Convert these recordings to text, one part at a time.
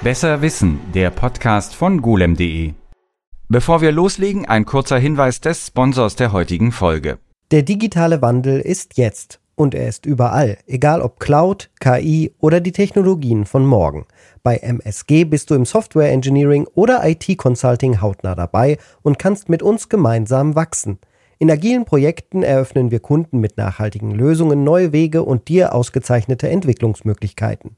Besser Wissen, der Podcast von golem.de. Bevor wir loslegen, ein kurzer Hinweis des Sponsors der heutigen Folge. Der digitale Wandel ist jetzt und er ist überall, egal ob Cloud, KI oder die Technologien von morgen. Bei MSG bist du im Software Engineering oder IT Consulting hautnah dabei und kannst mit uns gemeinsam wachsen. In agilen Projekten eröffnen wir Kunden mit nachhaltigen Lösungen neue Wege und dir ausgezeichnete Entwicklungsmöglichkeiten.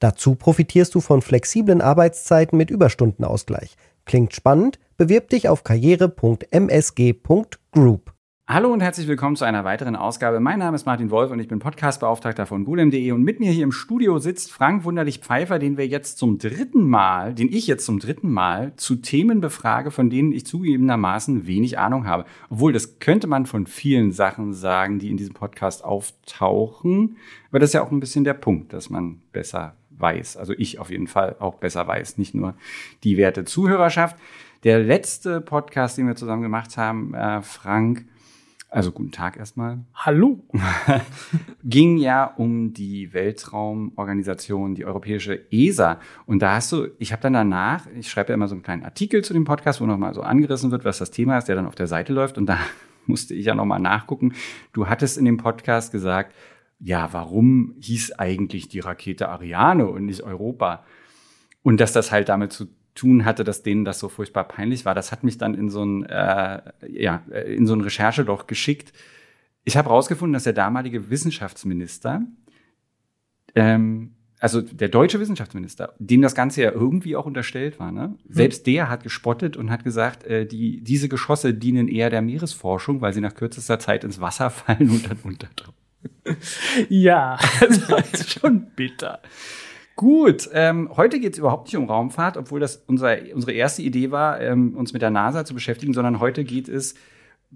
Dazu profitierst du von flexiblen Arbeitszeiten mit Überstundenausgleich. Klingt spannend? Bewirb dich auf karriere.msg.group. Hallo und herzlich willkommen zu einer weiteren Ausgabe. Mein Name ist Martin Wolf und ich bin Podcastbeauftragter von golem.de und mit mir hier im Studio sitzt Frank Wunderlich Pfeiffer, den wir jetzt zum dritten Mal, den ich jetzt zum dritten Mal zu Themen befrage, von denen ich zugegebenermaßen wenig Ahnung habe. Obwohl, das könnte man von vielen Sachen sagen, die in diesem Podcast auftauchen. Aber das ist ja auch ein bisschen der Punkt, dass man besser weiß. Also ich auf jeden Fall auch besser weiß, nicht nur die werte Zuhörerschaft. Der letzte Podcast, den wir zusammen gemacht haben, äh, Frank, also guten Tag erstmal. Hallo. ging ja um die Weltraumorganisation, die europäische ESA. Und da hast du, ich habe dann danach, ich schreibe ja immer so einen kleinen Artikel zu dem Podcast, wo nochmal so angerissen wird, was das Thema ist, der dann auf der Seite läuft. Und da musste ich ja nochmal nachgucken. Du hattest in dem Podcast gesagt, ja, warum hieß eigentlich die Rakete Ariane und nicht Europa? Und dass das halt damit zu tun hatte, dass denen das so furchtbar peinlich war, das hat mich dann in so ein, äh, ja, in so ein Rechercheloch geschickt. Ich habe herausgefunden, dass der damalige Wissenschaftsminister, ähm, also der deutsche Wissenschaftsminister, dem das Ganze ja irgendwie auch unterstellt war, ne? Hm. selbst der hat gespottet und hat gesagt, äh, die, diese Geschosse dienen eher der Meeresforschung, weil sie nach kürzester Zeit ins Wasser fallen und dann untertauchen. Ja, das war schon bitter. Gut, ähm, heute geht es überhaupt nicht um Raumfahrt, obwohl das unser, unsere erste Idee war, ähm, uns mit der NASA zu beschäftigen, sondern heute geht es,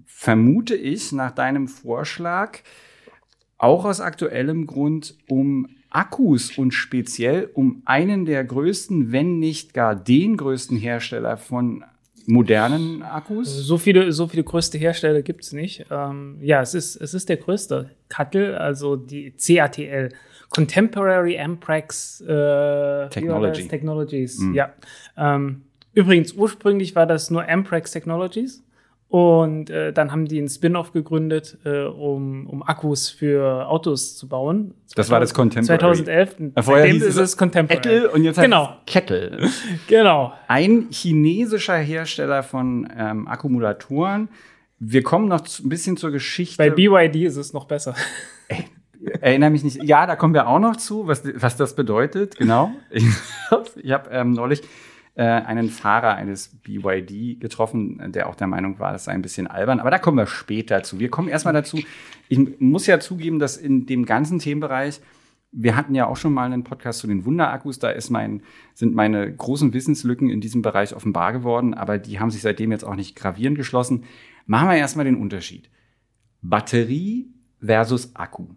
vermute ich, nach deinem Vorschlag, auch aus aktuellem Grund um Akkus und speziell um einen der größten, wenn nicht gar den größten Hersteller von modernen Akkus? So viele, so viele größte Hersteller gibt es nicht. Ähm, ja, es ist, es ist der größte. CATL, also die CATL, Contemporary Amprex äh, Technology. Technologies. Mhm. Ja. Ähm, übrigens, ursprünglich war das nur Amprex Technologies. Und äh, dann haben die einen Spin-off gegründet, äh, um, um Akkus für Autos zu bauen. Das war das Contemporary. 2011. Äh, vorher hieß ist es Contemporary. Ettel und jetzt genau. heißt es Kettle. genau. Ein chinesischer Hersteller von ähm, Akkumulatoren. Wir kommen noch ein bisschen zur Geschichte. Bei BYD ist es noch besser. Ey, erinnere mich nicht. Ja, da kommen wir auch noch zu, was, was das bedeutet. Genau. Ich, ich habe ähm, neulich äh, einen Fahrer eines BYD getroffen, der auch der Meinung war, das sei ein bisschen albern. Aber da kommen wir später zu. Wir kommen erstmal dazu. Ich muss ja zugeben, dass in dem ganzen Themenbereich wir hatten ja auch schon mal einen Podcast zu den Wunderakkus. Da ist mein, sind meine großen Wissenslücken in diesem Bereich offenbar geworden, aber die haben sich seitdem jetzt auch nicht gravierend geschlossen. Machen wir erstmal den Unterschied. Batterie versus Akku.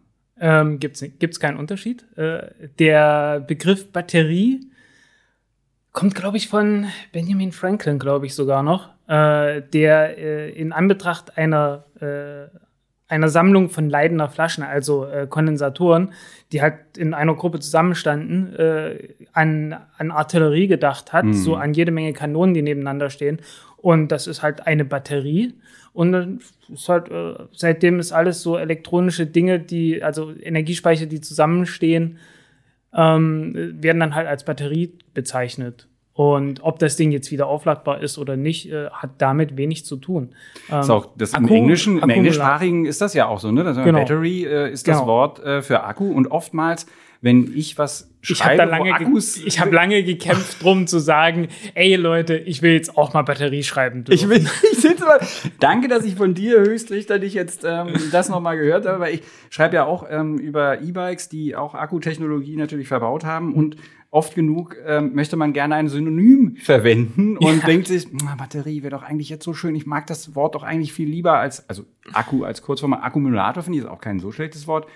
Ähm, Gibt es keinen Unterschied? Äh, der Begriff Batterie kommt, glaube ich, von Benjamin Franklin, glaube ich sogar noch, äh, der äh, in Anbetracht einer, äh, einer Sammlung von leidender Flaschen, also äh, Kondensatoren, die halt in einer Gruppe zusammenstanden, äh, an, an Artillerie gedacht hat, mhm. so an jede Menge Kanonen, die nebeneinander stehen. Und das ist halt eine Batterie. Und dann ist halt, äh, seitdem ist alles so elektronische Dinge, die, also Energiespeicher, die zusammenstehen, ähm, werden dann halt als Batterie bezeichnet. Und ob das Ding jetzt wieder aufladbar ist oder nicht, äh, hat damit wenig zu tun. Ähm, ist auch das Akku, im Englischen, im Englischsprachigen ist das ja auch so, ne? Das genau. Battery äh, ist das genau. Wort äh, für Akku und oftmals wenn ich was ich habe lange, Akkus ich habe lange gekämpft drum zu sagen, ey Leute, ich will jetzt auch mal Batterie schreiben dürfen. Ich will, ich sitze mal, danke, dass ich von dir höchstrichterlich jetzt ähm, das nochmal gehört habe, weil ich schreibe ja auch ähm, über E-Bikes, die auch Akkutechnologie natürlich verbaut haben und oft genug ähm, möchte man gerne ein Synonym verwenden und ja. denkt sich, Batterie wäre doch eigentlich jetzt so schön. Ich mag das Wort doch eigentlich viel lieber als, also Akku als Kurzform. Akkumulator finde ich ist auch kein so schlechtes Wort.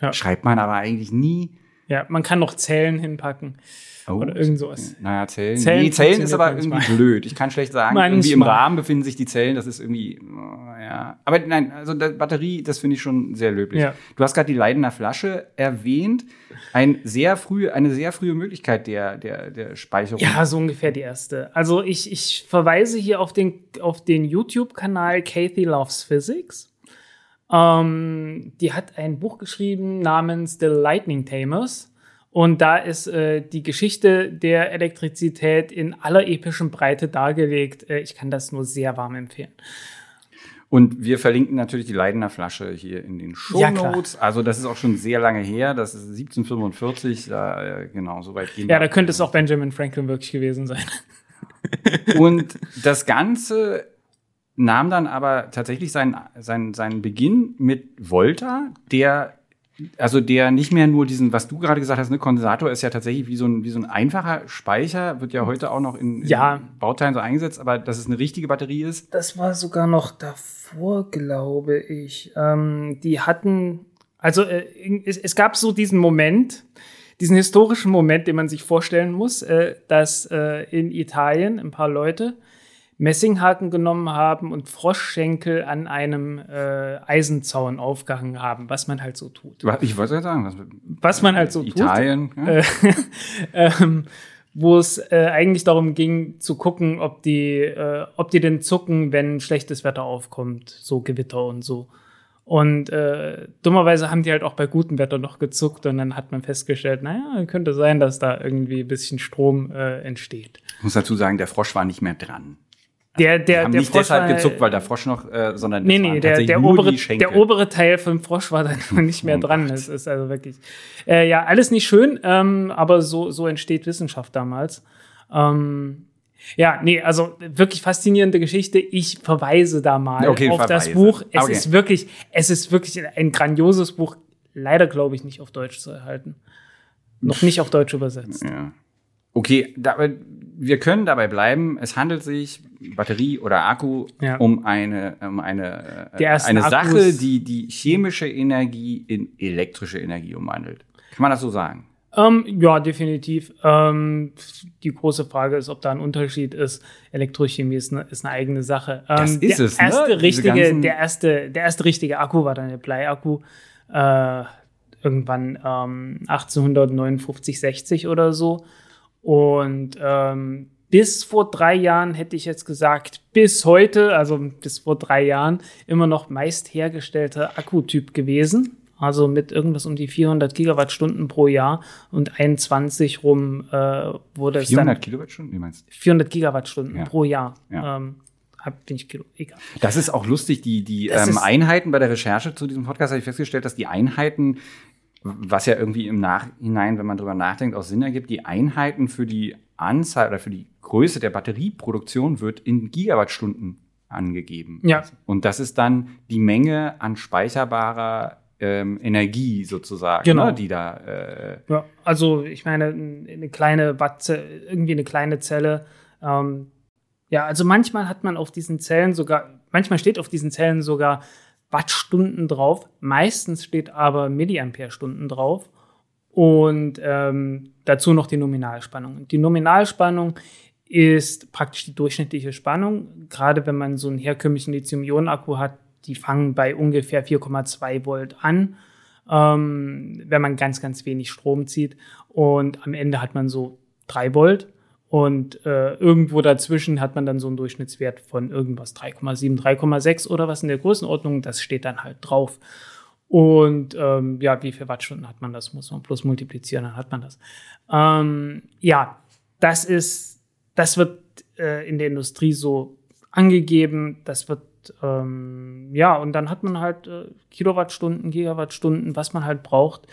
Ja. Schreibt man aber eigentlich nie Ja, man kann noch Zellen hinpacken. Oh, Oder irgend sowas. Naja, Zellen. Zellen nee, Zellen ist aber manchmal. irgendwie blöd. Ich kann schlecht sagen, Manchmal. irgendwie im Rahmen befinden sich die Zellen. Das ist irgendwie, oh, ja. Aber nein, also die Batterie, das finde ich schon sehr löblich. Ja. Du hast gerade die Leidener Flasche erwähnt. Ein sehr früh, eine sehr frühe Möglichkeit der, der, der Speicherung. Ja, so ungefähr die erste. Also ich, ich verweise hier auf den, auf den YouTube-Kanal Kathy Loves Physics. Ähm, die hat ein Buch geschrieben namens The Lightning Tamers. Und da ist äh, die Geschichte der Elektrizität in aller epischen Breite dargelegt. Äh, ich kann das nur sehr warm empfehlen. Und wir verlinken natürlich die Leidener Flasche hier in den Show Ja. Notes. also das ist auch schon sehr lange her. Das ist 1745. Da, äh, genau, so weit gehen Ja, da könnte es auch Benjamin Franklin wirklich gewesen sein. Und das Ganze nahm dann aber tatsächlich seinen, seinen, seinen Beginn mit Volta, der also der nicht mehr nur diesen, was du gerade gesagt hast, ne, Kondensator ist ja tatsächlich wie so ein, wie so ein einfacher Speicher, wird ja heute auch noch in, Ja. in Bauteilen so eingesetzt, aber dass es eine richtige Batterie ist. Das war sogar noch davor, glaube ich. Ähm, die hatten, also äh, es, es gab so diesen Moment, diesen historischen Moment, den man sich vorstellen muss, äh, dass äh, in Italien ein paar Leute Messinghaken genommen haben und Froschschenkel an einem äh, Eisenzaun aufgehangen haben, was man halt so tut. Ich wollte ja sagen, was, Was man halt so tut. Italien. Ja? Äh, ähm, wo es äh, eigentlich darum ging, zu gucken, ob die, äh, ob die denn zucken, wenn schlechtes Wetter aufkommt, so Gewitter und so. Und äh, dummerweise haben die halt auch bei gutem Wetter noch gezuckt und dann hat man festgestellt, naja, könnte sein, dass da irgendwie ein bisschen Strom äh, entsteht. Ich muss dazu sagen, der Frosch war nicht mehr dran. Der, Die der, haben der nicht Frosch deshalb war- gezuckt, weil der Frosch noch, äh, sondern Nee, das nee, der, der, obere, der obere Teil vom Frosch war dann noch nicht mehr Oh dran. Gott. Es ist also wirklich. Äh, ja, alles nicht schön, ähm, aber so, so entsteht Wissenschaft damals. Ähm, ja, nee, also wirklich faszinierende Geschichte. Ich verweise da mal Okay, auf das verweise. Buch. Es Okay. ist wirklich, es ist wirklich ein grandioses Buch. Leider, glaube ich, nicht auf Deutsch zu erhalten. Noch nicht auf Deutsch übersetzt. Ja. Okay, da, wir können dabei bleiben. Es handelt sich, Batterie oder Akku, Ja. um eine, um eine, äh, eine Sache, Akkus- die die chemische Energie in elektrische Energie umwandelt. Kann man das so sagen? Ähm, ja, definitiv. Ähm, die große Frage ist, ob da ein Unterschied ist. Elektrochemie ist eine, ist eine eigene Sache. Ähm, Das ist der es, ne? Erste Diese richtige, der, erste, der erste richtige Akku war dann der Bleiakku. Äh, irgendwann ähm, 1859, 60 oder so. Und ähm, bis vor drei Jahren hätte ich jetzt gesagt, bis heute, also bis vor drei Jahren, immer noch meist hergestellter Akkutyp gewesen. Also mit irgendwas um die 400 Gigawattstunden pro Jahr und 21 rum äh, wurde es 400 dann Kilowattstunden? Wie meinst du? 400 Gigawattstunden Ja. pro Jahr. Ja. Ähm, bin ich Kilo, egal. Das ist auch lustig, die, die ähm, Einheiten bei der Recherche zu diesem Podcast habe ich festgestellt, dass die Einheiten, was ja irgendwie im Nachhinein, wenn man drüber nachdenkt, auch Sinn ergibt, die Einheiten für die Anzahl oder für die Größe der Batterieproduktion wird in Gigawattstunden angegeben. Ja. Und das ist dann die Menge an speicherbarer ähm, Energie sozusagen, Genau. ne, die da äh, Ja, also ich meine, eine kleine Watze, irgendwie eine kleine Zelle. Ähm, ja, also manchmal hat man auf diesen Zellen sogar, manchmal steht auf diesen Zellen sogar Wattstunden drauf. Meistens steht aber Milliampere-Stunden drauf. Und ähm, dazu noch die Nominalspannung. Die Nominalspannung ist praktisch die durchschnittliche Spannung. Gerade wenn man so einen herkömmlichen Lithium-Ionen-Akku hat, die fangen bei ungefähr 4,2 Volt an ähm, wenn man ganz, ganz wenig Strom zieht. Und am Ende hat man so 3 Volt. Und äh, irgendwo dazwischen hat man dann so einen Durchschnittswert von irgendwas 3,7, 3,6 oder was in der Größenordnung. Das steht dann halt drauf. Und ähm, ja, wie viele Wattstunden hat man das? Muss man plus multiplizieren, dann hat man das. Ähm, ja, das ist, das wird äh, in der Industrie so angegeben. Das wird ähm, ja, und dann hat man halt äh, Kilowattstunden, Gigawattstunden, was man halt braucht.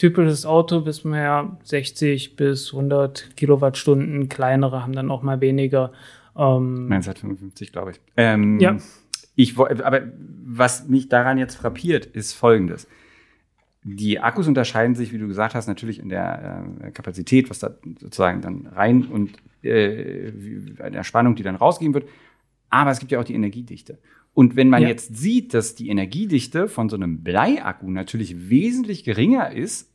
Typisches Auto wir ja 60 bis 100 Kilowattstunden, kleinere haben dann auch mal weniger. Ähm, 1955, glaube ich. Ähm, Ja. Ich, aber was mich daran jetzt frappiert, ist Folgendes. Die Akkus unterscheiden sich, wie du gesagt hast, natürlich in der äh, Kapazität, was da sozusagen dann rein und äh, der Spannung, die dann rausgegeben wird. Aber es gibt ja auch die Energiedichte. Und wenn man Ja. jetzt sieht, dass die Energiedichte von so einem Bleiakku natürlich wesentlich geringer ist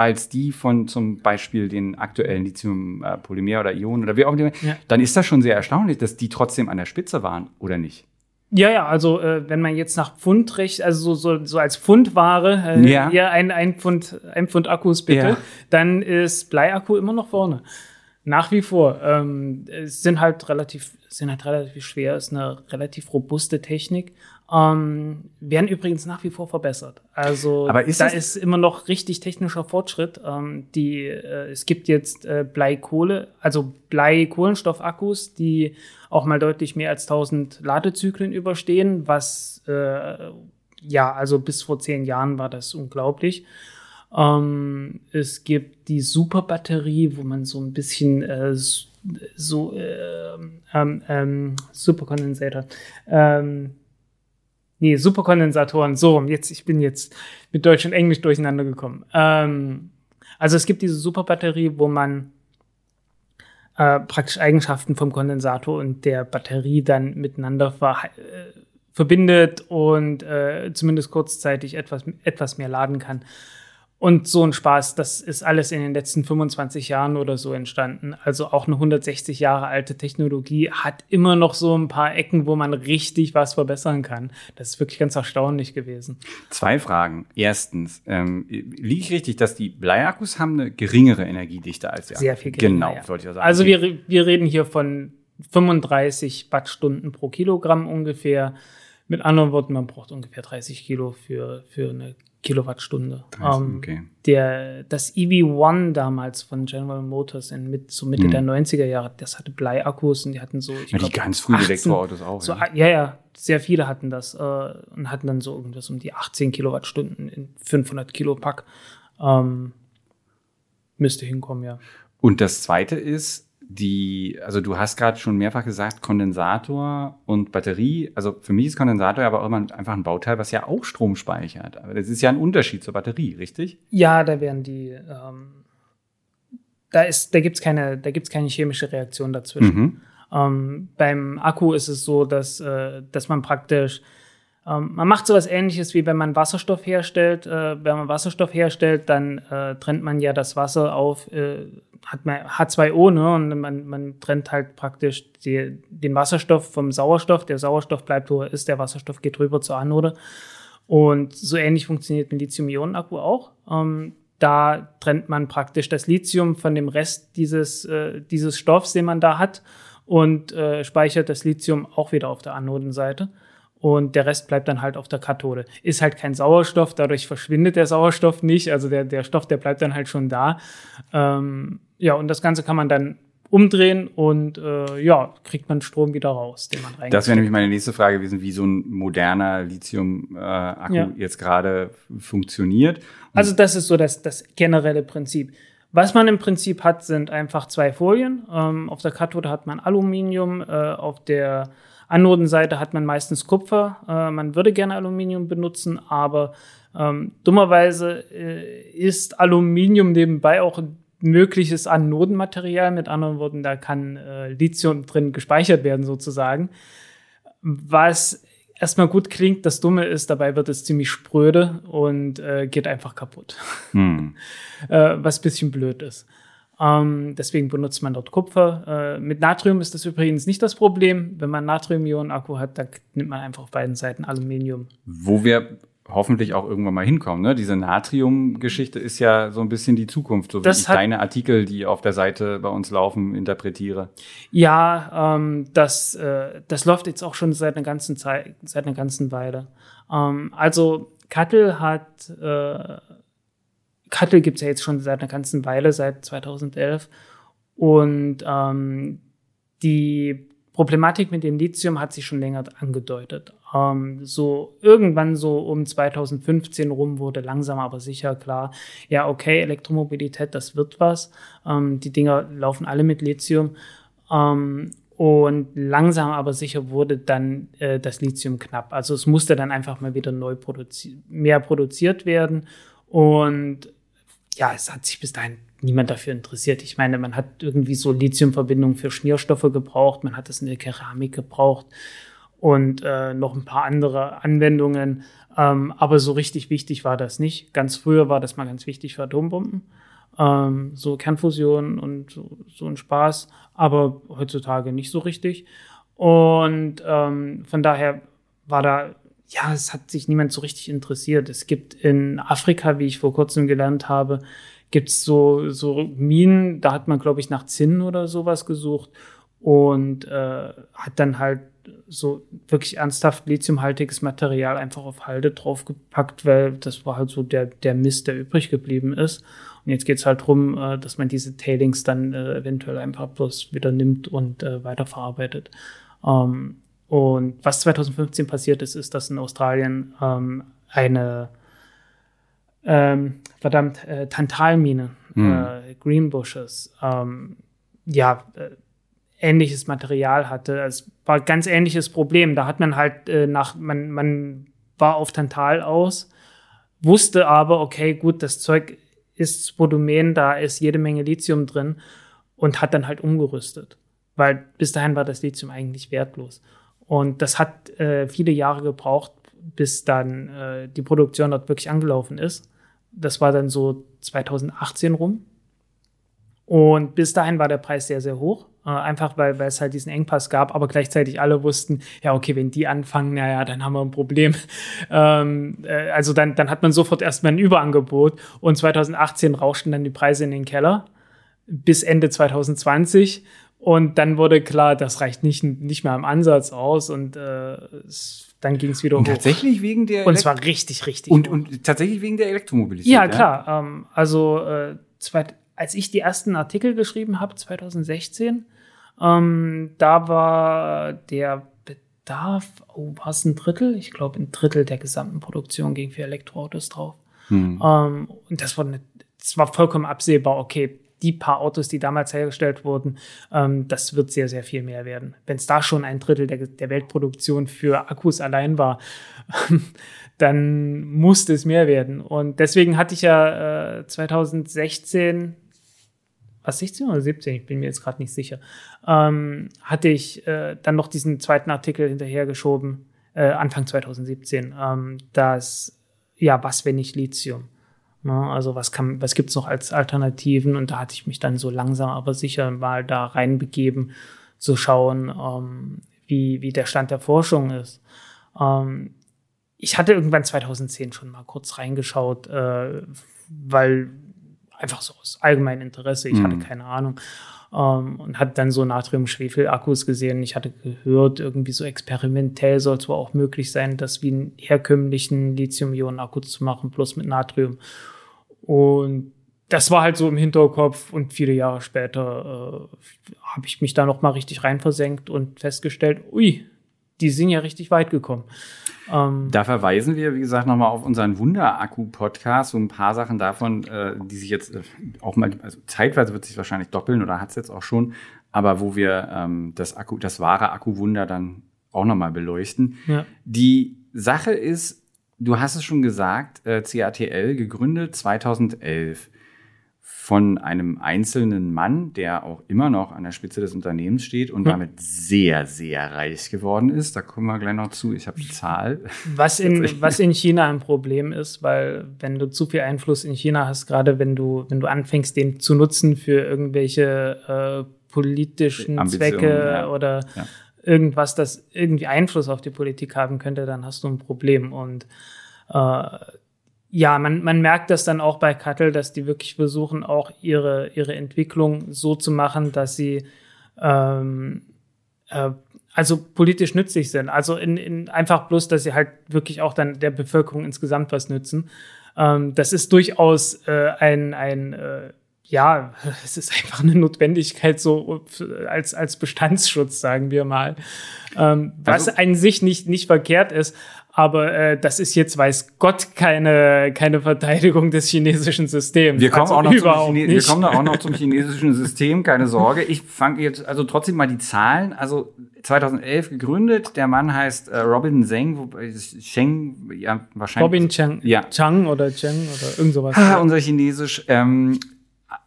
als die von zum Beispiel den aktuellen Lithium-Polymer oder Ionen oder wie auch immer, ja. dann ist das schon sehr erstaunlich, dass die trotzdem an der Spitze waren, oder nicht? Ja, ja, also äh, wenn man jetzt nach Pfund recht, also so, so, so als Pfundware, äh, ja. ja ein, ein, Pfund, ein Pfund Akkus bitte, ja. dann ist Bleiakku immer noch vorne. Nach wie vor. Ähm, es sind halt relativ, sind halt relativ schwer, ist eine relativ robuste Technik. Ähm, werden übrigens nach wie vor verbessert. Also Aber ist da ist immer noch richtig technischer Fortschritt. Ähm, die, äh, es gibt jetzt äh, Bleikohle, also Blei-Kohlenstoffakkus, die auch mal deutlich mehr als 1000 Ladezyklen überstehen, was äh, ja, also bis vor zehn Jahren war das unglaublich. Ähm, es gibt die Superbatterie, wo man so ein bisschen äh, so äh, ähm, ähm, Superkondensator. Ähm, nee, Superkondensatoren, so, jetzt, ich bin jetzt mit Deutsch und Englisch durcheinander gekommen. Ähm, also es gibt diese Superbatterie, wo man äh, praktisch Eigenschaften vom Kondensator und der Batterie dann miteinander ver äh, verbindet und äh, zumindest kurzzeitig etwas, etwas mehr laden kann. Und so ein Spaß, das ist alles in den letzten 25 Jahren oder so entstanden. Also auch eine 160 Jahre alte Technologie hat immer noch so ein paar Ecken, wo man richtig was verbessern kann. Das ist wirklich ganz erstaunlich gewesen. Zwei Fragen. Erstens, ähm, liege ich richtig, dass die Bleiakkus haben eine geringere Energiedichte als die Sehr viel geringer. Genau, ja. sollte ich ja sagen. Also wir, wir reden hier von 35 Wattstunden pro Kilogramm ungefähr. Mit anderen Worten, man braucht ungefähr 30 Kilo für, für eine Kilowattstunde. 30, ähm, okay. der, das EV1 damals von General Motors in mit, so Mitte hm. der 90er Jahre, das hatte Bleiakkus und die hatten so. Ich ja, glaub, die ganz frühen Elektroautos auch. So, ja. ja, ja, sehr viele hatten das äh, und hatten dann so irgendwas um die 18 Kilowattstunden in 500 Kilo Pack. Ähm, müsste hinkommen, ja. Und das zweite ist, die, also du hast gerade schon mehrfach gesagt, Kondensator und Batterie. Also für mich ist Kondensator aber auch immer einfach ein Bauteil, was ja auch Strom speichert. Aber das ist ja ein Unterschied zur Batterie, richtig? Ja, da werden die, ähm, da ist, da gibt's keine, da gibt's keine chemische Reaktion dazwischen. Mhm. Ähm, beim Akku ist es so, dass, äh, dass man praktisch ähm, man macht sowas ähnliches wie wenn man Wasserstoff herstellt. Äh, wenn man Wasserstoff herstellt, dann äh, trennt man ja das Wasser auf, äh, hat man H2O, ne? Und man, man trennt halt praktisch die, den Wasserstoff vom Sauerstoff. Der Sauerstoff bleibt, wo er ist, der Wasserstoff geht rüber zur Anode. Und so ähnlich funktioniert ein Lithium-Ionen-Akku auch. Ähm, da trennt man praktisch das Lithium von dem Rest dieses, äh, dieses Stoffs, den man da hat, und äh, speichert das Lithium auch wieder auf der Anodenseite und der Rest bleibt dann halt auf der Kathode. Ist halt kein Sauerstoff, dadurch verschwindet der Sauerstoff nicht, also der, der Stoff, der bleibt dann halt schon da. Ähm, ja, und das Ganze kann man dann umdrehen und äh, ja, kriegt man Strom wieder raus, den man rein. Das wäre nämlich meine nächste Frage gewesen, wie so ein moderner Lithium-Akku äh, ja. jetzt gerade funktioniert. Und also das ist so das, das generelle Prinzip. Was man im Prinzip hat, sind einfach zwei Folien. Ähm, auf der Kathode hat man Aluminium, äh, auf der Anodenseite hat man meistens Kupfer. Äh, man würde gerne Aluminium benutzen, aber ähm, dummerweise äh, ist Aluminium nebenbei auch ein mögliches Anodenmaterial. Mit anderen Worten, da kann äh, Lithium drin gespeichert werden sozusagen. Was erstmal gut klingt, das Dumme ist, dabei wird es ziemlich spröde und äh, geht einfach kaputt. Hm. äh, was bisschen blöd ist. Ähm, deswegen benutzt man dort Kupfer. Äh, mit Natrium ist das übrigens nicht das Problem. Wenn man Natrium-Ionen-Akku hat, dann nimmt man einfach auf beiden Seiten Aluminium. Wo wir hoffentlich auch irgendwann mal hinkommen. Ne? Diese Natrium-Geschichte ist ja so ein bisschen die Zukunft, so wie das ich deine Artikel, die auf der Seite bei uns laufen, interpretiere. Ja, ähm, das, äh, das läuft jetzt auch schon seit einer ganzen Zeit, seit einer ganzen Weile. Ähm, also Kattel hat äh, Kattel gibt es ja jetzt schon seit einer ganzen Weile, seit 2011. Und ähm, die Problematik mit dem Lithium hat sich schon länger angedeutet. Ähm, so irgendwann so um 2015 rum wurde langsam aber sicher klar, ja okay, Elektromobilität, das wird was. Ähm, die Dinger laufen alle mit Lithium. Ähm, und langsam aber sicher wurde dann äh, das Lithium knapp. Also es musste dann einfach mal wieder neu produzi mehr produziert werden. Und ja, es hat sich bis dahin niemand dafür interessiert. Ich meine, man hat irgendwie so Lithiumverbindungen für Schmierstoffe gebraucht, man hat es in der Keramik gebraucht. Und äh, noch ein paar andere Anwendungen. Ähm, aber so richtig wichtig war das nicht. Ganz früher war das mal ganz wichtig für Atombomben. Ähm, so Kernfusion und so, so ein Spaß, aber heutzutage nicht so richtig. Und ähm, von daher war da, ja, es hat sich niemand so richtig interessiert. Es gibt in Afrika, wie ich vor kurzem gelernt habe, gibt's so, so Minen, da hat man, glaube ich, nach Zinn oder sowas gesucht und äh, hat dann halt so wirklich ernsthaft lithiumhaltiges Material einfach auf Halde draufgepackt, weil das war halt so der, der Mist, der übrig geblieben ist. Und jetzt geht's halt drum, äh, dass man diese Tailings dann äh, eventuell einfach bloß wieder nimmt und äh, weiterverarbeitet. Ähm, und was 2015 passiert ist, ist, dass in Australien ähm, eine ähm, verdammt äh, Tantalmine, mhm. Greenbushes, ähm, ja, äh, ähnliches Material hatte. Es war ein ganz ähnliches Problem. Da hat man halt äh, nach, man, man war auf Tantal aus, wusste aber, okay, gut, das Zeug ist Spodumän, da ist jede Menge Lithium drin und hat dann halt umgerüstet. Weil bis dahin war das Lithium eigentlich wertlos. Und das hat äh, viele Jahre gebraucht, bis dann äh, die Produktion dort wirklich angelaufen ist. Das war dann so 2018 rum. Und bis dahin war der Preis sehr, sehr hoch. Äh, einfach weil, weil es halt diesen Engpass gab, aber gleichzeitig alle wussten, ja, okay, wenn die anfangen, naja, dann haben wir ein Problem. ähm, äh, also dann, dann hat man sofort erstmal ein Überangebot und 2018 rauschten dann die Preise in den Keller bis Ende 2020 und dann wurde klar, das reicht nicht, nicht mehr im Ansatz aus und äh, dann ging es wieder und hoch. Tatsächlich wegen der Und es war richtig, richtig. Und, und tatsächlich wegen der Elektromobilität. Ja, klar. Ja? Ähm, also äh, als ich die ersten Artikel geschrieben habe, 2016, ähm, da war der Bedarf, oh, war es ein Drittel? Ich glaube, ein Drittel der gesamten Produktion ging für Elektroautos drauf. Hm. Ähm, und das war, eine, das war vollkommen absehbar, okay, die paar Autos, die damals hergestellt wurden, ähm, das wird sehr, sehr viel mehr werden. Wenn es da schon ein Drittel der, der Weltproduktion für Akkus allein war, dann musste es mehr werden. Und deswegen hatte ich ja äh, 2016 was 16 oder 17, ich bin mir jetzt gerade nicht sicher, ähm, hatte ich äh, dann noch diesen zweiten Artikel hinterhergeschoben, äh, Anfang 2017, ähm, dass, ja, was, wenn nicht Lithium? Ne? Also was kann, was gibt's noch als Alternativen? Und da hatte ich mich dann so langsam aber sicher mal da reinbegeben, zu schauen, ähm, wie, wie der Stand der Forschung ist. Ähm, ich hatte irgendwann 2010 schon mal kurz reingeschaut, äh, weil einfach so aus allgemeinem Interesse. Ich mhm. hatte keine Ahnung. Um, ähm, und hatte dann so Natrium-Schwefel-Akkus gesehen. Ich hatte gehört, irgendwie so experimentell soll es wohl auch möglich sein, das wie einen herkömmlichen Lithium-Ionen-Akku zu machen, plus mit Natrium. Und das war halt so im Hinterkopf und viele Jahre später äh, habe ich mich da noch mal richtig reinversenkt und festgestellt, ui, die sind ja richtig weit gekommen. Ähm, da verweisen wir, wie gesagt, nochmal auf unseren Wunder-Akku-Podcast, so ein paar Sachen davon, äh, die sich jetzt äh, auch mal, also zeitweise wird sich wahrscheinlich doppeln oder hat es jetzt auch schon, aber wo wir ähm, das Akku, das wahre Akku-Wunder dann auch nochmal beleuchten. Ja. Die Sache ist, du hast es schon gesagt, äh, CATL gegründet 2011 von einem einzelnen Mann, der auch immer noch an der Spitze des Unternehmens steht und hm. damit sehr, sehr reich geworden ist. Da kommen wir gleich noch zu. Ich habe die Zahl. Was in, was in China ein Problem ist, weil wenn du zu viel Einfluss in China hast, gerade wenn du, wenn du anfängst, den zu nutzen für irgendwelche äh, politischen Ambitionen, Zwecke ja. oder ja. irgendwas, das irgendwie Einfluss auf die Politik haben könnte, dann hast du ein Problem. Und äh, ja, man, man merkt das dann auch bei Cuttle, dass die wirklich versuchen, auch ihre, ihre Entwicklung so zu machen, dass sie ähm, äh, also politisch nützlich sind. Also in, in einfach bloß, dass sie halt wirklich auch dann der Bevölkerung insgesamt was nützen. Ähm, das ist durchaus äh, ein, ein äh, ja, es ist einfach eine Notwendigkeit so als, als Bestandsschutz, sagen wir mal. Ähm, was also, an sich nicht, nicht verkehrt ist. Aber äh, das ist jetzt, weiß Gott, keine, keine Verteidigung des chinesischen Systems. Wir kommen, also auch noch zum Chine wir kommen da auch noch zum chinesischen System, keine Sorge. Ich fange jetzt also trotzdem mal die Zahlen. Also 2011 gegründet. Der Mann heißt äh, Robin Zheng, wobei Sheng, ja, wahrscheinlich. Robin Cheng, ja. Chang oder Cheng oder irgend sowas. Ah, unser Chinesisch. Ähm,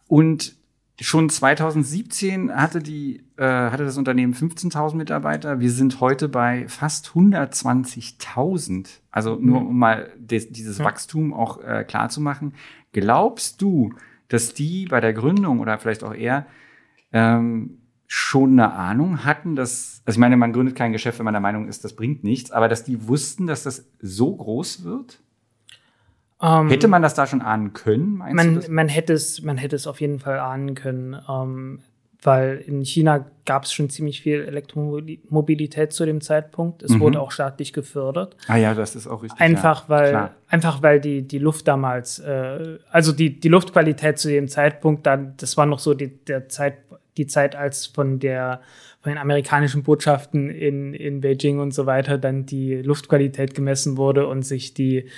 und Schon 2017 hatte, die, äh, hatte das Unternehmen 15.000 Mitarbeiter. Wir sind heute bei fast 120.000. Also nur um mal des, dieses Ja. Wachstum auch äh, klar zu machen. Glaubst du, dass die bei der Gründung oder vielleicht auch eher ähm, schon eine Ahnung hatten, dass, also ich meine, man gründet kein Geschäft, wenn man der Meinung ist, das bringt nichts, aber dass die wussten, dass das so groß wird? Ähm, Hätte man das da schon ahnen können? Meinst du man, man, hätte es, man hätte es auf jeden Fall ahnen können, ähm, weil in China gab es schon ziemlich viel Elektromobilität zu dem Zeitpunkt. Es Mhm. wurde auch staatlich gefördert. Ah ja, das ist auch richtig. Einfach ja, weil, klar. einfach weil die, die Luft damals, äh, also die, die Luftqualität zu dem Zeitpunkt, dann, das war noch so die, der Zeit, die Zeit, als von der von den amerikanischen Botschaften in, in Beijing und so weiter dann die Luftqualität gemessen wurde und sich die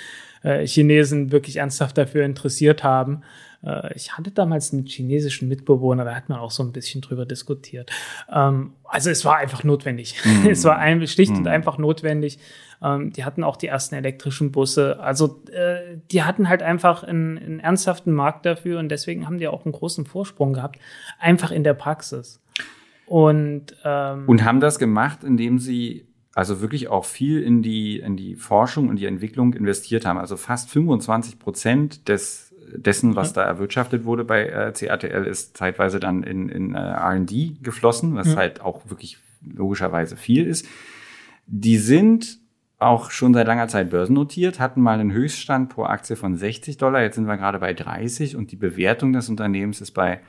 äh, Chinesen wirklich ernsthaft dafür interessiert haben. Äh, ich hatte damals einen chinesischen Mitbewohner, da hat man auch so ein bisschen drüber diskutiert. Ähm, also es war einfach notwendig. es war ein, schlicht und einfach notwendig. Ähm, die hatten auch die ersten elektrischen Busse. Also äh, die hatten halt einfach einen, einen ernsthaften Markt dafür und deswegen haben die auch einen großen Vorsprung gehabt, einfach in der Praxis. Und, ähm, Und haben das gemacht, indem sie also wirklich auch viel in die, in die Forschung und die Entwicklung investiert haben. Also fast 25 Prozent des, dessen, was da erwirtschaftet wurde bei äh, CATL, ist zeitweise dann in, in äh, RD geflossen, was Ja. halt auch wirklich logischerweise viel ist. Die sind auch schon seit langer Zeit börsennotiert, hatten mal einen Höchststand pro Aktie von 60 Dollar, jetzt sind wir gerade bei 30 und die Bewertung des Unternehmens ist bei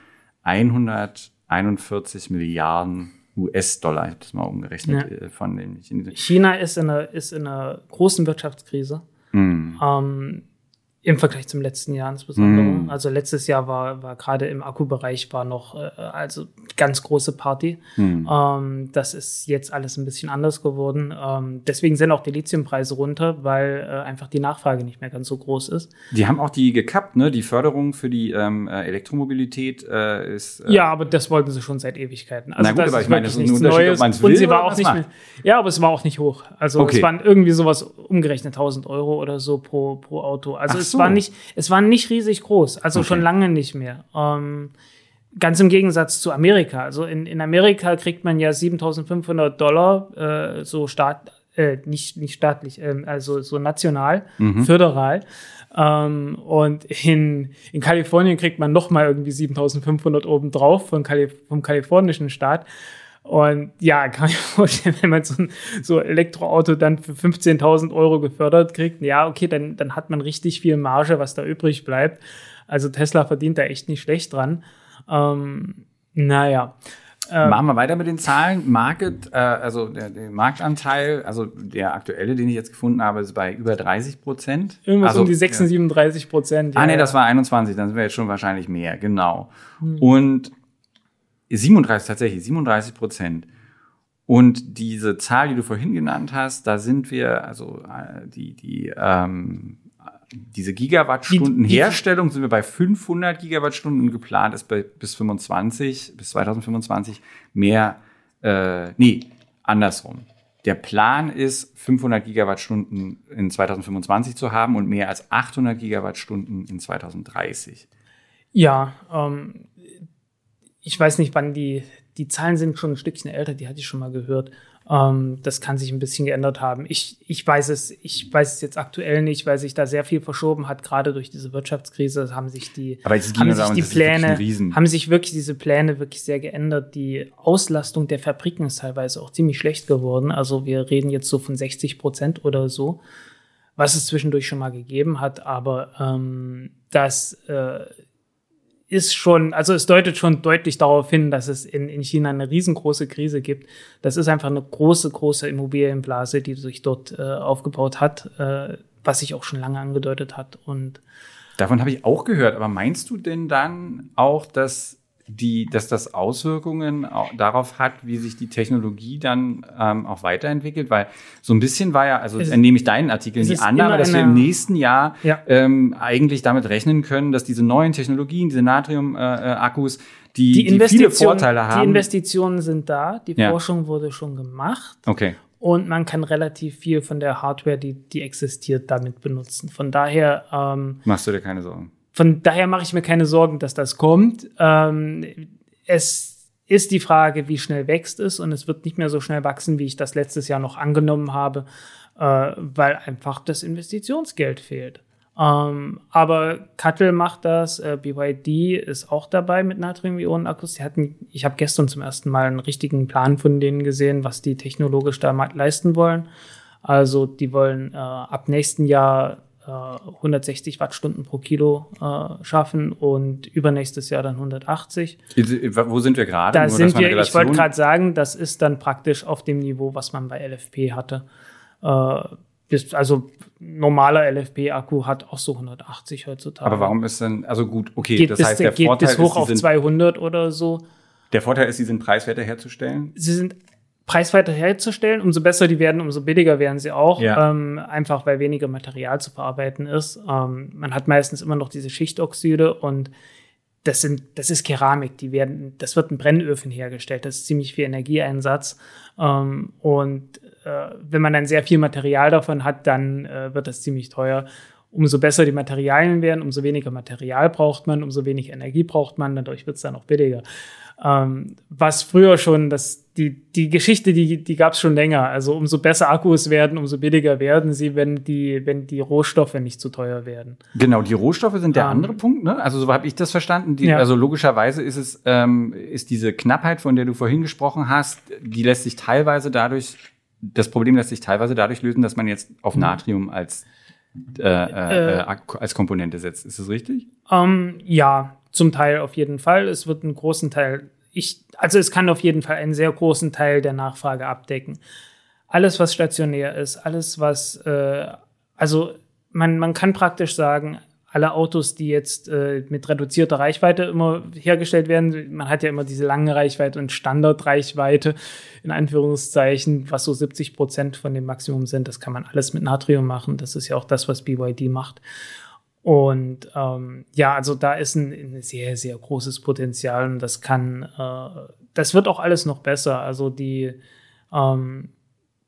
141 Milliarden US-Dollar. Ich habe das mal umgerechnet äh, von den Chinesen. China ist in einer, ist in einer großen Wirtschaftskrise. Hm. Ähm, Im Vergleich zum letzten Jahr insbesondere. Mhm. Also letztes Jahr war, war gerade im Akkubereich war noch äh, also ganz große Party. Hm. Ähm, das ist jetzt alles ein bisschen anders geworden. Ähm, deswegen sind auch die Lithiumpreise runter, weil äh, einfach die Nachfrage nicht mehr ganz so groß ist. Die haben auch die gekappt, ne? Die Förderung für die ähm, äh, Elektromobilität äh, ist. Äh, Ja, aber das wollten sie schon seit Ewigkeiten. Also Na gut, das aber ich meine, das ist ein Unterschied, ob man's Und will sie war auch nicht mehr. Ja, aber es war auch nicht hoch. Also Okay. es waren irgendwie sowas umgerechnet 1000 Euro oder so pro, pro Auto. Also Ach es so. war nicht, es war nicht riesig groß. Also Okay. schon lange nicht mehr. Ähm, ganz im Gegensatz zu Amerika. Also in, in Amerika kriegt man ja 7500 Dollar, äh, so staat, äh, nicht, nicht staatlich, ähm, also so national, föderal. Ähm, und in, in Kalifornien kriegt man noch mal irgendwie 7500 obendrauf von Kali vom kalifornischen Staat. Und ja, kann ich mir vorstellen, wenn man so ein so Elektroauto dann für 15.000 Euro gefördert kriegt, ja, okay, dann, dann hat man richtig viel Marge, was da übrig bleibt. Also Tesla verdient da echt nicht schlecht dran. Ähm, naja. Machen wir weiter mit den Zahlen. Market, äh, also der, der Marktanteil, also der aktuelle, den ich jetzt gefunden habe, ist bei über 30 Prozent. Irgendwas also, um die 36, 37 Prozent. Ah, ja, nee, ja. das war 21, dann sind wir jetzt schon wahrscheinlich mehr, genau. Hm. Und 37, tatsächlich, 37 Prozent. Und diese Zahl, die du vorhin genannt hast, da sind wir, also äh, die, die, ähm, diese Gigawattstunden Die- die- Herstellung sind wir bei 500 Gigawattstunden geplant, ist bei, bis 25, bis 2025 mehr, äh, nee, andersrum. Der Plan ist, 500 Gigawattstunden in 2025 zu haben und mehr als 800 Gigawattstunden in 2030. Ja, ähm, ich weiß nicht, wann die, die Zahlen sind schon ein Stückchen älter, die hatte ich schon mal gehört. Ähm, das kann sich ein bisschen geändert haben. Ich, ich weiß es, ich weiß es jetzt aktuell nicht, weil sich da sehr viel verschoben hat, gerade durch diese Wirtschaftskrise haben sich die, haben sich darum, die das Pläne, haben sich wirklich diese Pläne wirklich sehr geändert. Die Auslastung der Fabriken ist teilweise auch ziemlich schlecht geworden. Also wir reden jetzt so von 60 Prozent oder so, was es zwischendurch schon mal gegeben hat, aber ähm, das äh, ist schon, also es deutet schon deutlich darauf hin, dass es in, in China eine riesengroße Krise gibt. Das ist einfach eine große, große Immobilienblase, die sich dort äh, aufgebaut hat, äh, was sich auch schon lange angedeutet hat. Und Davon habe ich auch gehört, aber meinst du denn dann auch, dass die, dass das Auswirkungen au- darauf hat, wie sich die Technologie dann ähm, auch weiterentwickelt? Weil so ein bisschen war ja, also Es entnehme ich deinen Artikel es die Annahme, dass wir im nächsten Jahr Ja. ähm, eigentlich damit rechnen können, dass diese neuen Technologien, diese Natrium-Akkus, die, die, die viele Vorteile die haben. Investitionen sind da, die Ja. Forschung wurde schon gemacht okay. und man kann relativ viel von der Hardware, die, die existiert, damit benutzen. Von daher ähm, Machst du dir keine Sorgen? Von daher mache ich mir keine Sorgen, dass das kommt. Ähm, es ist die Frage, wie schnell wächst es und es wird nicht mehr so schnell wachsen, wie ich das letztes Jahr noch angenommen habe, äh, weil einfach das Investitionsgeld fehlt. Ähm, aber Cuttle macht das, äh, BYD ist auch dabei mit Natrium-Ionen-Akkus. Die hatten, ich habe gestern zum ersten Mal einen richtigen Plan von denen gesehen, was die technologisch da leisten wollen. Also die wollen äh, ab nächsten Jahr äh, 160 Wattstunden pro Kilo äh, schaffen und übernächstes Jahr dann 180. Wo sind wir gerade? Da sind wir, ich wollte gerade sagen, das ist dann praktisch auf dem Niveau, was man bei LFP hatte. Äh, bis, also normaler LFP-Akku hat auch so 180 heutzutage. Aber warum ist denn, also gut, okay, geht das bis, heißt, der geht Vorteil bis hoch ist, auf 200 oder so. Der Vorteil ist, sie sind preiswerter herzustellen? Sie sind preiswerter herzustellen, umso besser die werden, umso billiger werden sie auch, ja. ähm, einfach weil weniger Material zu verarbeiten ist. Ähm, man hat meistens immer noch diese Schichtoxide und das sind, das ist Keramik, die werden, das wird in Brennöfen hergestellt, das ist ziemlich viel Energieeinsatz. Ähm, und äh, wenn man dann sehr viel Material davon hat, dann äh, wird das ziemlich teuer. Umso besser die Materialien werden, umso weniger Material braucht man, umso weniger Energie braucht man, dadurch wird es dann auch billiger. Ähm, was früher schon, das, die, die Geschichte, die, die gab es schon länger. Also umso besser Akkus werden, umso billiger werden sie, wenn die, wenn die Rohstoffe nicht zu teuer werden. Genau, die Rohstoffe sind der ähm, andere Punkt, ne? Also so habe ich das verstanden. Die, ja. Also logischerweise ist es, ähm, ist diese Knappheit, von der du vorhin gesprochen hast, die lässt sich teilweise dadurch, das Problem lässt sich teilweise dadurch lösen, dass man jetzt auf mhm. Natrium als äh, äh, äh, als Komponente setzt. Ist das richtig? Ähm, ja, zum Teil auf jeden Fall. Es wird einen großen Teil, ich, also es kann auf jeden Fall einen sehr großen Teil der Nachfrage abdecken. Alles, was stationär ist, alles, was, äh, also man, man kann praktisch sagen, alle Autos, die jetzt äh, mit reduzierter Reichweite immer hergestellt werden, man hat ja immer diese lange Reichweite und Standardreichweite, in Anführungszeichen, was so 70 Prozent von dem Maximum sind, das kann man alles mit Natrium machen. Das ist ja auch das, was BYD macht. Und ähm, ja, also da ist ein, ein, sehr, sehr großes Potenzial und das kann, äh, das wird auch alles noch besser. Also die, ähm,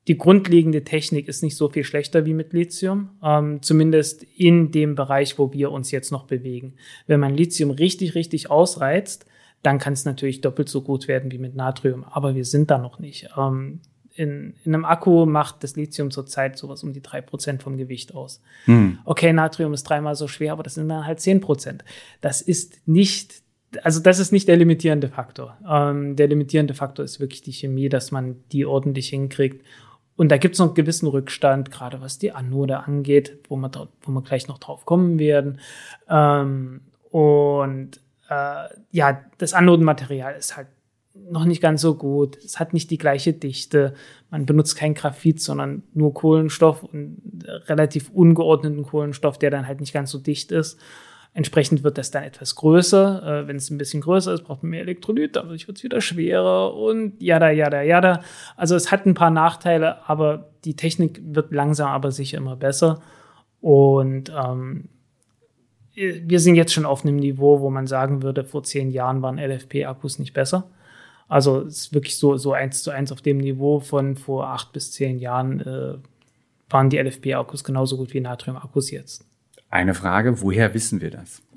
die grundlegende Technik ist nicht so viel schlechter wie mit Lithium, ähm, zumindest in dem Bereich, wo wir uns jetzt noch bewegen. Wenn man Lithium richtig, richtig ausreizt, dann kann es natürlich doppelt so gut werden wie mit Natrium, aber wir sind da noch nicht. Ähm, in, in einem Akku macht das Lithium zurzeit sowas um die drei Prozent vom Gewicht aus. Hm. Okay, Natrium ist dreimal so schwer, aber das sind dann halt zehn Prozent. Das ist nicht, also das ist nicht der limitierende Faktor. Ähm, der limitierende Faktor ist wirklich die Chemie, dass man die ordentlich hinkriegt. Und da gibt es noch einen gewissen Rückstand, gerade was die Anode angeht, wo wir, wo wir gleich noch drauf kommen werden. Ähm, und äh, ja, das Anodenmaterial ist halt noch nicht ganz so gut. Es hat nicht die gleiche Dichte. Man benutzt kein Graphit, sondern nur Kohlenstoff und relativ ungeordneten Kohlenstoff, der dann halt nicht ganz so dicht ist. Entsprechend wird das dann etwas größer. Äh, wenn es ein bisschen größer ist, braucht man mehr Elektrolyt, dadurch wird es wieder schwerer und jada, jada, jada. Also es hat ein paar Nachteile, aber die Technik wird langsam aber sicher immer besser. Und ähm, wir sind jetzt schon auf einem Niveau, wo man sagen würde, vor zehn Jahren waren LFP-Akkus nicht besser. Also es ist wirklich so, so eins zu eins auf dem Niveau von vor acht bis zehn Jahren äh, waren die LFP-Akkus genauso gut wie Natrium-Akkus jetzt. Eine Frage, woher wissen wir das?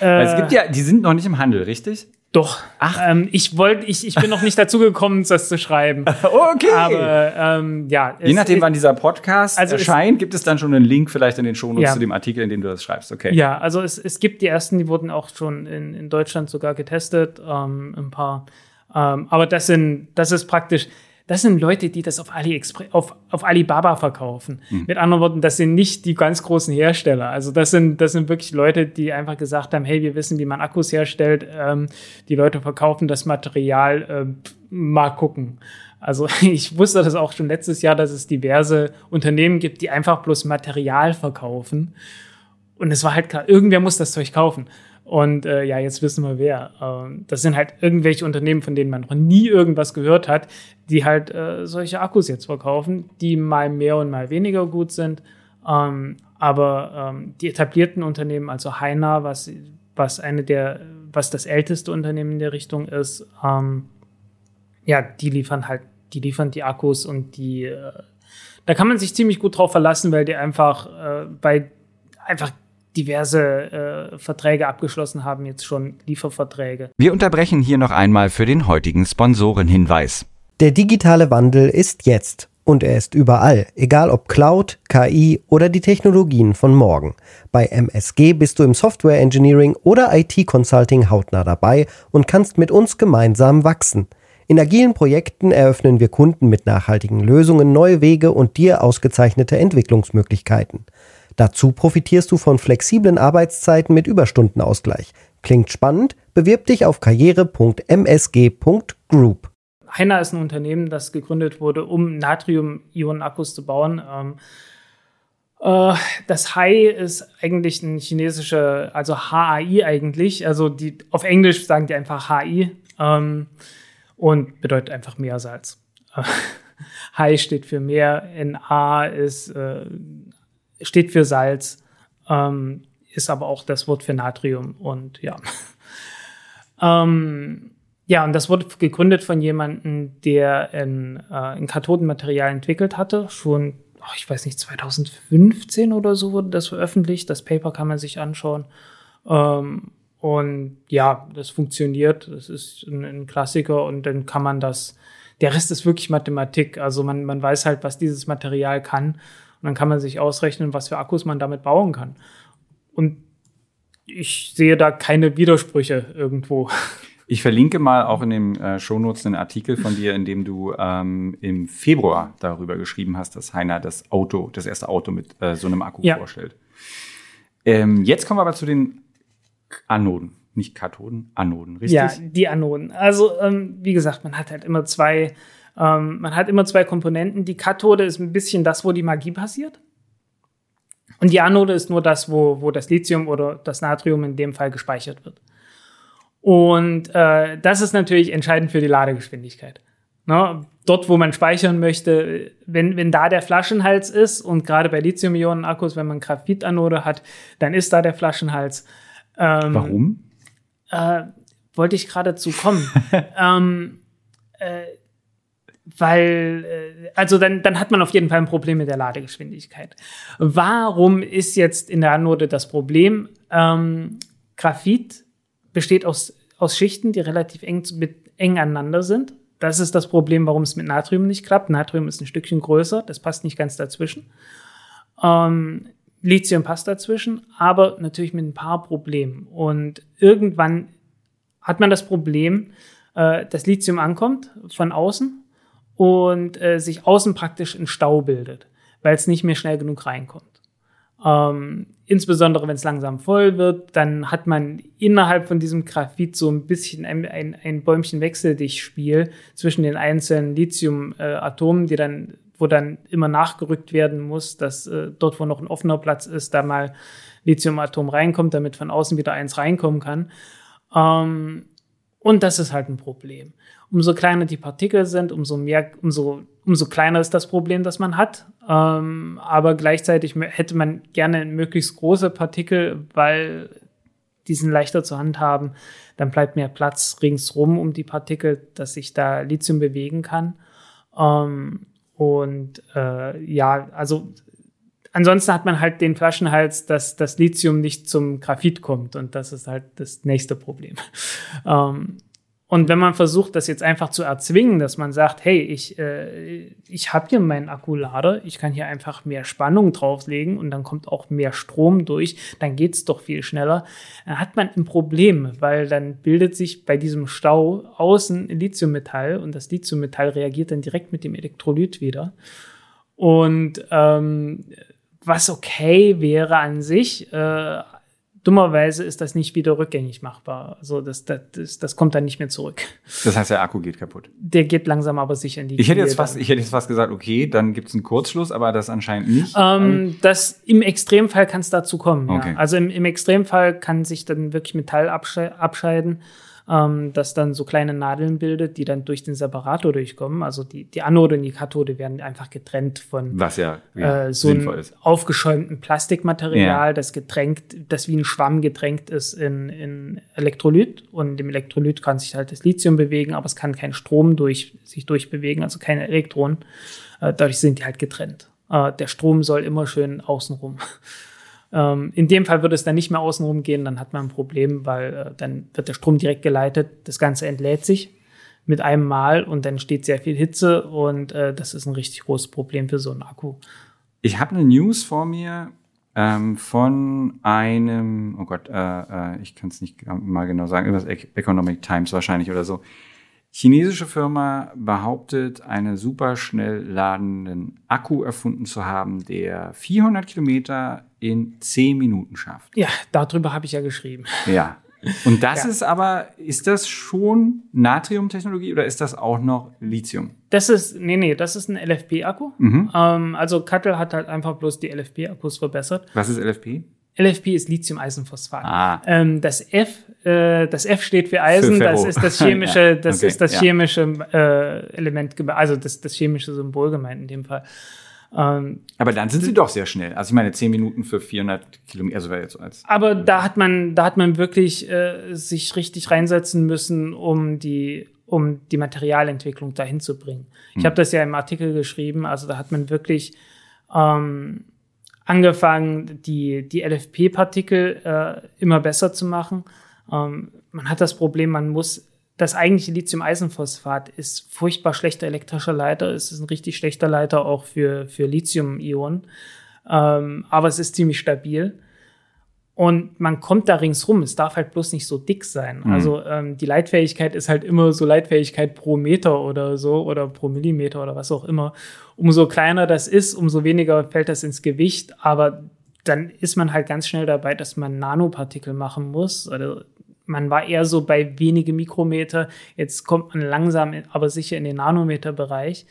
Äh, es gibt ja, die sind noch nicht im Handel, richtig? Doch. Ach. Ähm, ich wollte, ich, ich bin noch nicht dazu gekommen, das zu schreiben. okay. Aber ähm, ja. Je nachdem, wann dieser Podcast also erscheint, gibt es dann schon einen Link vielleicht in den Shownotes ja. zu dem Artikel, in dem du das schreibst. Okay. Ja, also es, es gibt die ersten, die wurden auch schon in, in Deutschland sogar getestet. Ähm, ein paar ähm, aber das sind, das ist praktisch, das sind Leute, die das auf, AliExpress, auf, auf Alibaba verkaufen. Mhm. Mit anderen Worten, das sind nicht die ganz großen Hersteller. Also das sind, das sind wirklich Leute, die einfach gesagt haben, hey, wir wissen, wie man Akkus herstellt. Ähm, die Leute verkaufen das Material, äh, mal gucken. Also ich wusste das auch schon letztes Jahr, dass es diverse Unternehmen gibt, die einfach bloß Material verkaufen. Und es war halt klar, irgendwer muss das Zeug kaufen. Und äh, ja, jetzt wissen wir wer. Ähm, das sind halt irgendwelche Unternehmen, von denen man noch nie irgendwas gehört hat, die halt äh, solche Akkus jetzt verkaufen, die mal mehr und mal weniger gut sind. Ähm, aber ähm, die etablierten Unternehmen, also Heiner, was, was eine der, was das älteste Unternehmen in der Richtung ist, ähm, ja, die liefern halt, die liefern die Akkus und die, äh, da kann man sich ziemlich gut drauf verlassen, weil die einfach äh, bei einfach diverse äh, Verträge abgeschlossen haben, jetzt schon Lieferverträge. Wir unterbrechen hier noch einmal für den heutigen Sponsorenhinweis. Der digitale Wandel ist jetzt und er ist überall, egal ob Cloud, KI oder die Technologien von morgen. Bei MSG bist du im Software Engineering oder IT Consulting hautnah dabei und kannst mit uns gemeinsam wachsen. In agilen Projekten eröffnen wir Kunden mit nachhaltigen Lösungen neue Wege und dir ausgezeichnete Entwicklungsmöglichkeiten. Dazu profitierst du von flexiblen Arbeitszeiten mit Überstundenausgleich. Klingt spannend? Bewirb dich auf karriere.msg.group. Heiner ist ein Unternehmen, das gegründet wurde, um Natrium-Ionen-Akkus zu bauen. Ähm, äh, das Hai ist eigentlich ein chinesischer, also HAI eigentlich, also die auf Englisch sagen die einfach HI ähm, und bedeutet einfach Meersalz. Hai steht für Meer, NA ist, äh, steht für Salz, ähm, ist aber auch das Wort für Natrium und ja. ähm, ja, und das wurde gegründet von jemandem, der ein, äh, ein Kathodenmaterial entwickelt hatte. Schon, oh, ich weiß nicht, 2015 oder so wurde das veröffentlicht. Das Paper kann man sich anschauen. Ähm, und ja, das funktioniert. Das ist ein, ein, Klassiker und dann kann man das. Der Rest ist wirklich Mathematik. Also man, man weiß halt, was dieses Material kann. Und dann kann man sich ausrechnen, was für Akkus man damit bauen kann. Und ich sehe da keine Widersprüche irgendwo. Ich verlinke mal auch in den äh, Shownotes einen Artikel von dir, in dem du ähm, im Februar darüber geschrieben hast, dass Heiner das Auto, das erste Auto mit äh, so einem Akku ja. vorstellt. Ähm, jetzt kommen wir aber zu den Anoden. Nicht Kathoden, Anoden, richtig? Ja, die Anoden. Also, ähm, wie gesagt, man hat halt immer zwei, ähm, man hat immer zwei Komponenten. Die Kathode ist ein bisschen das, wo die Magie passiert. Und die Anode ist nur das, wo, wo das Lithium oder das Natrium in dem Fall gespeichert wird. Und äh, das ist natürlich entscheidend für die Ladegeschwindigkeit. Ne? Dort, wo man speichern möchte, wenn, wenn da der Flaschenhals ist und gerade bei Lithium-Ionen-Akkus, wenn man Graphitanode hat, dann ist da der Flaschenhals. Ähm, Warum? Äh, wollte ich gerade zu kommen. ähm, äh, weil, äh, also dann, dann hat man auf jeden Fall ein Problem mit der Ladegeschwindigkeit. Warum ist jetzt in der Anode das Problem? Ähm, Graphit besteht aus, aus Schichten, die relativ eng, mit, eng aneinander sind. Das ist das Problem, warum es mit Natrium nicht klappt. Natrium ist ein Stückchen größer, das passt nicht ganz dazwischen. Ähm, Lithium passt dazwischen, aber natürlich mit ein paar Problemen. Und irgendwann hat man das Problem, äh, dass Lithium ankommt von außen und äh, sich außen praktisch in Stau bildet, weil es nicht mehr schnell genug reinkommt. Ähm, insbesondere wenn es langsam voll wird, dann hat man innerhalb von diesem Graphit so ein bisschen ein, ein, ein Bäumchen Wechseldichtspiel zwischen den einzelnen Lithium-Atomen, die dann, wo dann immer nachgerückt werden muss, dass äh, dort, wo noch ein offener Platz ist, da mal Lithiumatom reinkommt, damit von außen wieder eins reinkommen kann. Ähm, und das ist halt ein Problem. Umso kleiner die Partikel sind, umso mehr, umso, umso kleiner ist das Problem, das man hat. Ähm, aber gleichzeitig hätte man gerne möglichst große Partikel, weil die sind leichter zu handhaben. Dann bleibt mehr Platz ringsrum um die Partikel, dass sich da Lithium bewegen kann. Ähm, und äh, ja, also ansonsten hat man halt den Flaschenhals, dass das Lithium nicht zum Graphit kommt. Und das ist halt das nächste Problem. ähm, und wenn man versucht, das jetzt einfach zu erzwingen, dass man sagt, hey, ich, äh, ich habe hier meinen Akkulader, ich kann hier einfach mehr Spannung drauflegen und dann kommt auch mehr Strom durch, dann geht es doch viel schneller, dann hat man ein Problem, weil dann bildet sich bei diesem Stau außen Lithiummetall und das Lithiummetall reagiert dann direkt mit dem Elektrolyt wieder. Und ähm, was okay wäre an sich, äh, dummerweise ist das nicht wieder rückgängig machbar. Also das, das, das kommt dann nicht mehr zurück. Das heißt, der Akku geht kaputt. Der geht langsam aber sicher in die Ich hätte jetzt fast, ich hätte jetzt fast gesagt, okay, dann gibt es einen Kurzschluss, aber das anscheinend nicht. Ähm, das im Extremfall kann es dazu kommen. Okay. Ja. Also im, im Extremfall kann sich dann wirklich Metall abscheiden ähm, das dann so kleine Nadeln bildet, die dann durch den Separator durchkommen. Also die, die Anode und die Kathode werden einfach getrennt von Was ja, ja äh, so einem aufgeschäumten Plastikmaterial, ja. das getränkt, das wie ein Schwamm getränkt ist in, in Elektrolyt. Und im Elektrolyt kann sich halt das Lithium bewegen, aber es kann kein Strom durch, sich durchbewegen, also keine Elektronen. Äh, dadurch sind die halt getrennt. Äh, der Strom soll immer schön außenrum Ähm, in dem Fall würde es dann nicht mehr außenrum gehen, dann hat man ein Problem, weil äh, dann wird der Strom direkt geleitet, das Ganze entlädt sich mit einem Mal und dann steht sehr viel Hitze und äh, das ist ein richtig großes Problem für so einen Akku. Ich habe eine News vor mir ähm, von einem, oh Gott, äh, äh, ich kann es nicht mal genau sagen, irgendwas Economic Times wahrscheinlich oder so. Chinesische Firma behauptet, einen super schnell ladenden Akku erfunden zu haben, der 400 Kilometer in 10 Minuten schafft. Ja, darüber habe ich ja geschrieben. Ja. Und das ja. ist aber, ist das schon Natriumtechnologie oder ist das auch noch Lithium? Das ist, nee, nee, das ist ein LFP-Akku. Mhm. Ähm, also Kattel hat halt einfach bloß die LFP-Akkus verbessert. Was ist LFP? LFP ist Lithium-Eisenphosphat. Ah. Ähm, das F, äh, das F steht für Eisen. Für das ist das chemische, ja. das okay. ist das chemische äh, Element, also das, das chemische Symbol gemeint in dem Fall. Ähm, aber dann sind sie doch sehr schnell. Also ich meine, zehn Minuten für 400 Kilometer, also wäre jetzt als. Aber da hat man, da hat man wirklich äh, sich richtig reinsetzen müssen, um die, um die Materialentwicklung dahin zu bringen. Hm. Ich habe das ja im Artikel geschrieben. Also da hat man wirklich ähm, angefangen, die, die LFP-Partikel äh, immer besser zu machen. Ähm, man hat das Problem, man muss das eigentliche Lithium-Eisenphosphat ist furchtbar schlechter elektrischer Leiter. Es ist ein richtig schlechter Leiter auch für, für Lithium-Ionen. Ähm, aber es ist ziemlich stabil. Und man kommt da ringsrum. Es darf halt bloß nicht so dick sein. Mhm. Also ähm, die Leitfähigkeit ist halt immer so Leitfähigkeit pro Meter oder so oder pro Millimeter oder was auch immer. Umso kleiner das ist, umso weniger fällt das ins Gewicht. Aber dann ist man halt ganz schnell dabei, dass man Nanopartikel machen muss. Also man war eher so bei wenige Mikrometer. Jetzt kommt man langsam, aber sicher in den Nanometerbereich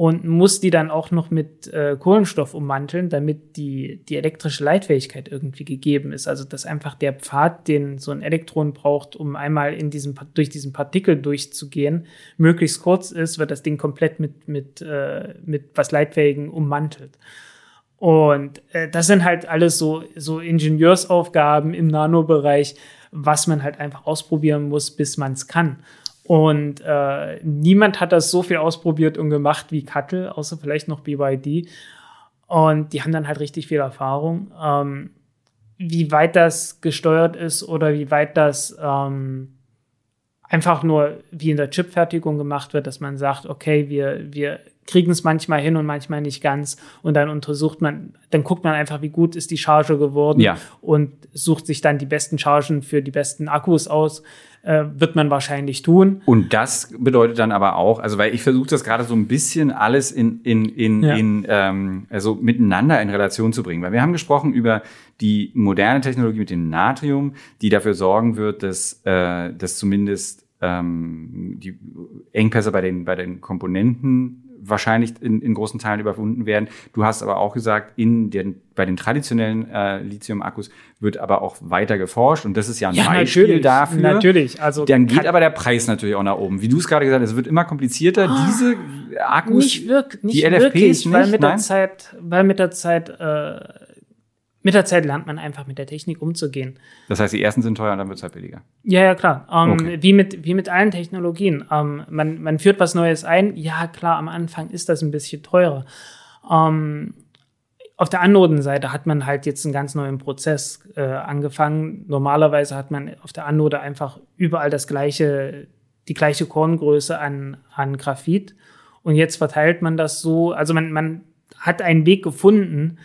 und muss die dann auch noch mit äh, Kohlenstoff ummanteln, damit die, die elektrische Leitfähigkeit irgendwie gegeben ist. Also dass einfach der Pfad, den so ein Elektron braucht, um einmal in diesem, durch diesen Partikel durchzugehen, möglichst kurz ist, wird das Ding komplett mit, mit, äh, mit was Leitfähigen ummantelt. Und äh, das sind halt alles so, so Ingenieursaufgaben im Nanobereich, was man halt einfach ausprobieren muss, bis man es kann. Und äh, niemand hat das so viel ausprobiert und gemacht wie Cuttle, außer vielleicht noch BYD. Und die haben dann halt richtig viel Erfahrung. Ähm, wie weit das gesteuert ist oder wie weit das ähm, einfach nur wie in der Chipfertigung gemacht wird, dass man sagt, okay, wir, wir kriegen es manchmal hin und manchmal nicht ganz. Und dann untersucht man, dann guckt man einfach, wie gut ist die Charge geworden ja. und sucht sich dann die besten Chargen für die besten Akkus aus. Äh, wird man wahrscheinlich tun. Und das bedeutet dann aber auch, also weil ich versuche das gerade so ein bisschen alles in, in, in, ja. in ähm, also miteinander in Relation zu bringen. Weil wir haben gesprochen über die moderne Technologie mit dem Natrium, die dafür sorgen wird, dass, äh, dass zumindest ähm, die Engpässe bei den, bei den Komponenten wahrscheinlich in, in großen Teilen überwunden werden. Du hast aber auch gesagt, in den, bei den traditionellen äh, Lithium-Akkus wird aber auch weiter geforscht und das ist ja ein ja, Beispiel natürlich, dafür. Natürlich, also dann geht aber der Preis natürlich auch nach oben. Wie du es gerade gesagt hast, es wird immer komplizierter. Oh, Diese Akkus, nicht wirklich, nicht die LFPs wirklich, nicht, weil mit der Zeit, weil mit der Zeit äh, mit der Zeit lernt man einfach mit der Technik umzugehen. Das heißt, die ersten sind teuer und dann wird es halt billiger. Ja, ja, klar. Ähm, okay. wie, mit, wie mit allen Technologien. Ähm, man, man führt was Neues ein. Ja, klar, am Anfang ist das ein bisschen teurer. Ähm, auf der Anodenseite hat man halt jetzt einen ganz neuen Prozess äh, angefangen. Normalerweise hat man auf der Anode einfach überall das gleiche, die gleiche Korngröße an, an Graphit. Und jetzt verteilt man das so, also man, man hat einen Weg gefunden,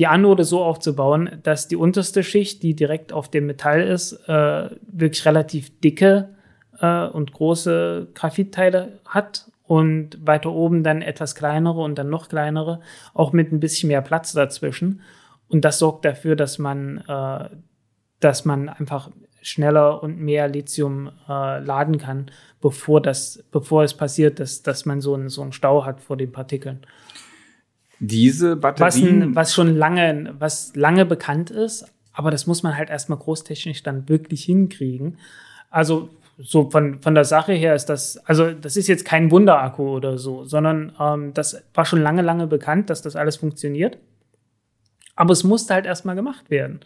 die Anode so aufzubauen, dass die unterste Schicht, die direkt auf dem Metall ist, äh, wirklich relativ dicke äh, und große Graphitteile hat und weiter oben dann etwas kleinere und dann noch kleinere, auch mit ein bisschen mehr Platz dazwischen. Und das sorgt dafür, dass man, äh, dass man einfach schneller und mehr Lithium äh, laden kann, bevor das, bevor es passiert, dass, dass man so einen, so einen Stau hat vor den Partikeln. Diese Batterien. Was, was schon lange, was lange bekannt ist, aber das muss man halt erstmal großtechnisch dann wirklich hinkriegen. Also so von, von der Sache her ist das, also das ist jetzt kein Wunderakku oder so, sondern ähm, das war schon lange, lange bekannt, dass das alles funktioniert. Aber es musste halt erstmal gemacht werden.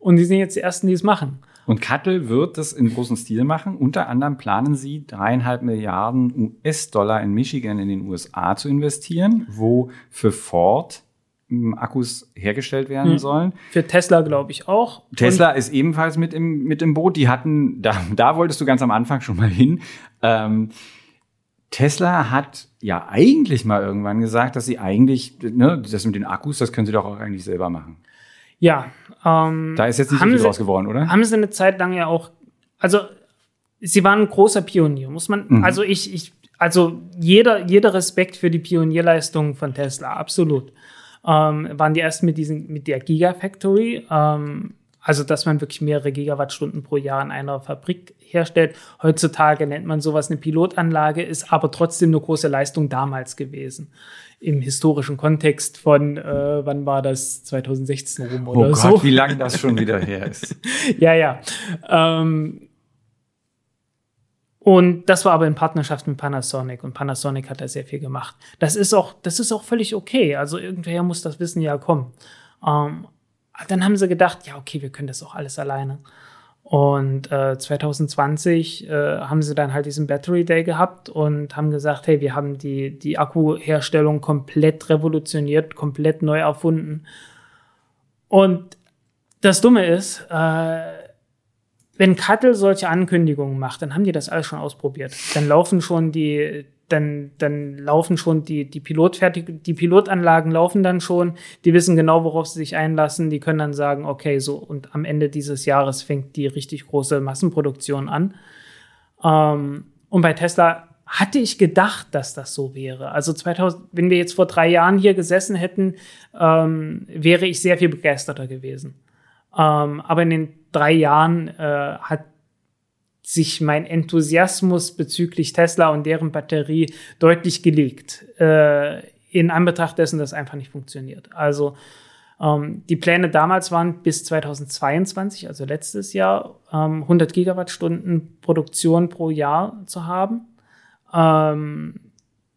Und die sind jetzt die Ersten, die es machen. Und Kattel wird das in großem Stil machen. Unter anderem planen sie, dreieinhalb Milliarden US-Dollar in Michigan in den USA zu investieren, wo für Ford ähm, Akkus hergestellt werden Mhm. sollen. Für Tesla glaube ich auch. Tesla ist ebenfalls mit im, mit im Boot. Die hatten, da, da wolltest du ganz am Anfang schon mal hin. Ähm, Tesla hat ja eigentlich mal irgendwann gesagt, dass sie eigentlich, ne, das mit den Akkus, das können sie doch auch eigentlich selber machen. Ja. Ähm, Da ist jetzt nicht so viel sie- draus geworden, oder? haben sie eine Zeit lang ja auch, also sie waren ein großer Pionier, muss man, Mhm. also ich, ich, also jeder, jeder Respekt für die Pionierleistungen von Tesla, absolut. Ähm, waren die ersten mit diesen, mit der Gigafactory, ähm, also dass man wirklich mehrere Gigawattstunden pro Jahr in einer Fabrik herstellt. Heutzutage nennt man sowas eine Pilotanlage, ist aber trotzdem eine große Leistung damals gewesen. Im historischen Kontext von, äh, wann war das, 2016 rum Oh oder Gott, so. wie lange das schon wieder her ist. Ja, ja. Ähm, und das war aber in Partnerschaft mit Panasonic und Panasonic hat da sehr viel gemacht. Das ist auch, das ist auch völlig okay. Also irgendwoher muss das Wissen ja kommen. Ähm, dann haben sie gedacht, ja, okay, wir können das auch alles alleine. Und äh, 2020 äh, haben sie dann halt diesen Battery Day gehabt und haben gesagt, hey, wir haben die, die Akkuherstellung komplett revolutioniert, komplett neu erfunden. Und das Dumme ist, äh, wenn Kattel solche Ankündigungen macht, dann haben die das alles schon ausprobiert. Dann laufen schon die, dann, dann laufen schon die, die Pilotfertig, die Pilotanlagen laufen dann schon, die wissen genau, worauf sie sich einlassen, die können dann sagen, okay, so, und am Ende dieses Jahres fängt die richtig große Massenproduktion an. Ähm, und bei Tesla hatte ich gedacht, dass das so wäre. Also 2000, wenn wir jetzt vor drei Jahren hier gesessen hätten, ähm, wäre ich sehr viel begeisterter gewesen. Ähm, aber in den drei Jahren äh, hat sich mein Enthusiasmus bezüglich Tesla und deren Batterie deutlich gelegt. Äh, in Anbetracht dessen, dass es einfach nicht funktioniert. Also ähm, die Pläne damals waren bis 2022, also letztes Jahr, ähm, 100 Gigawattstunden Produktion pro Jahr zu haben ähm,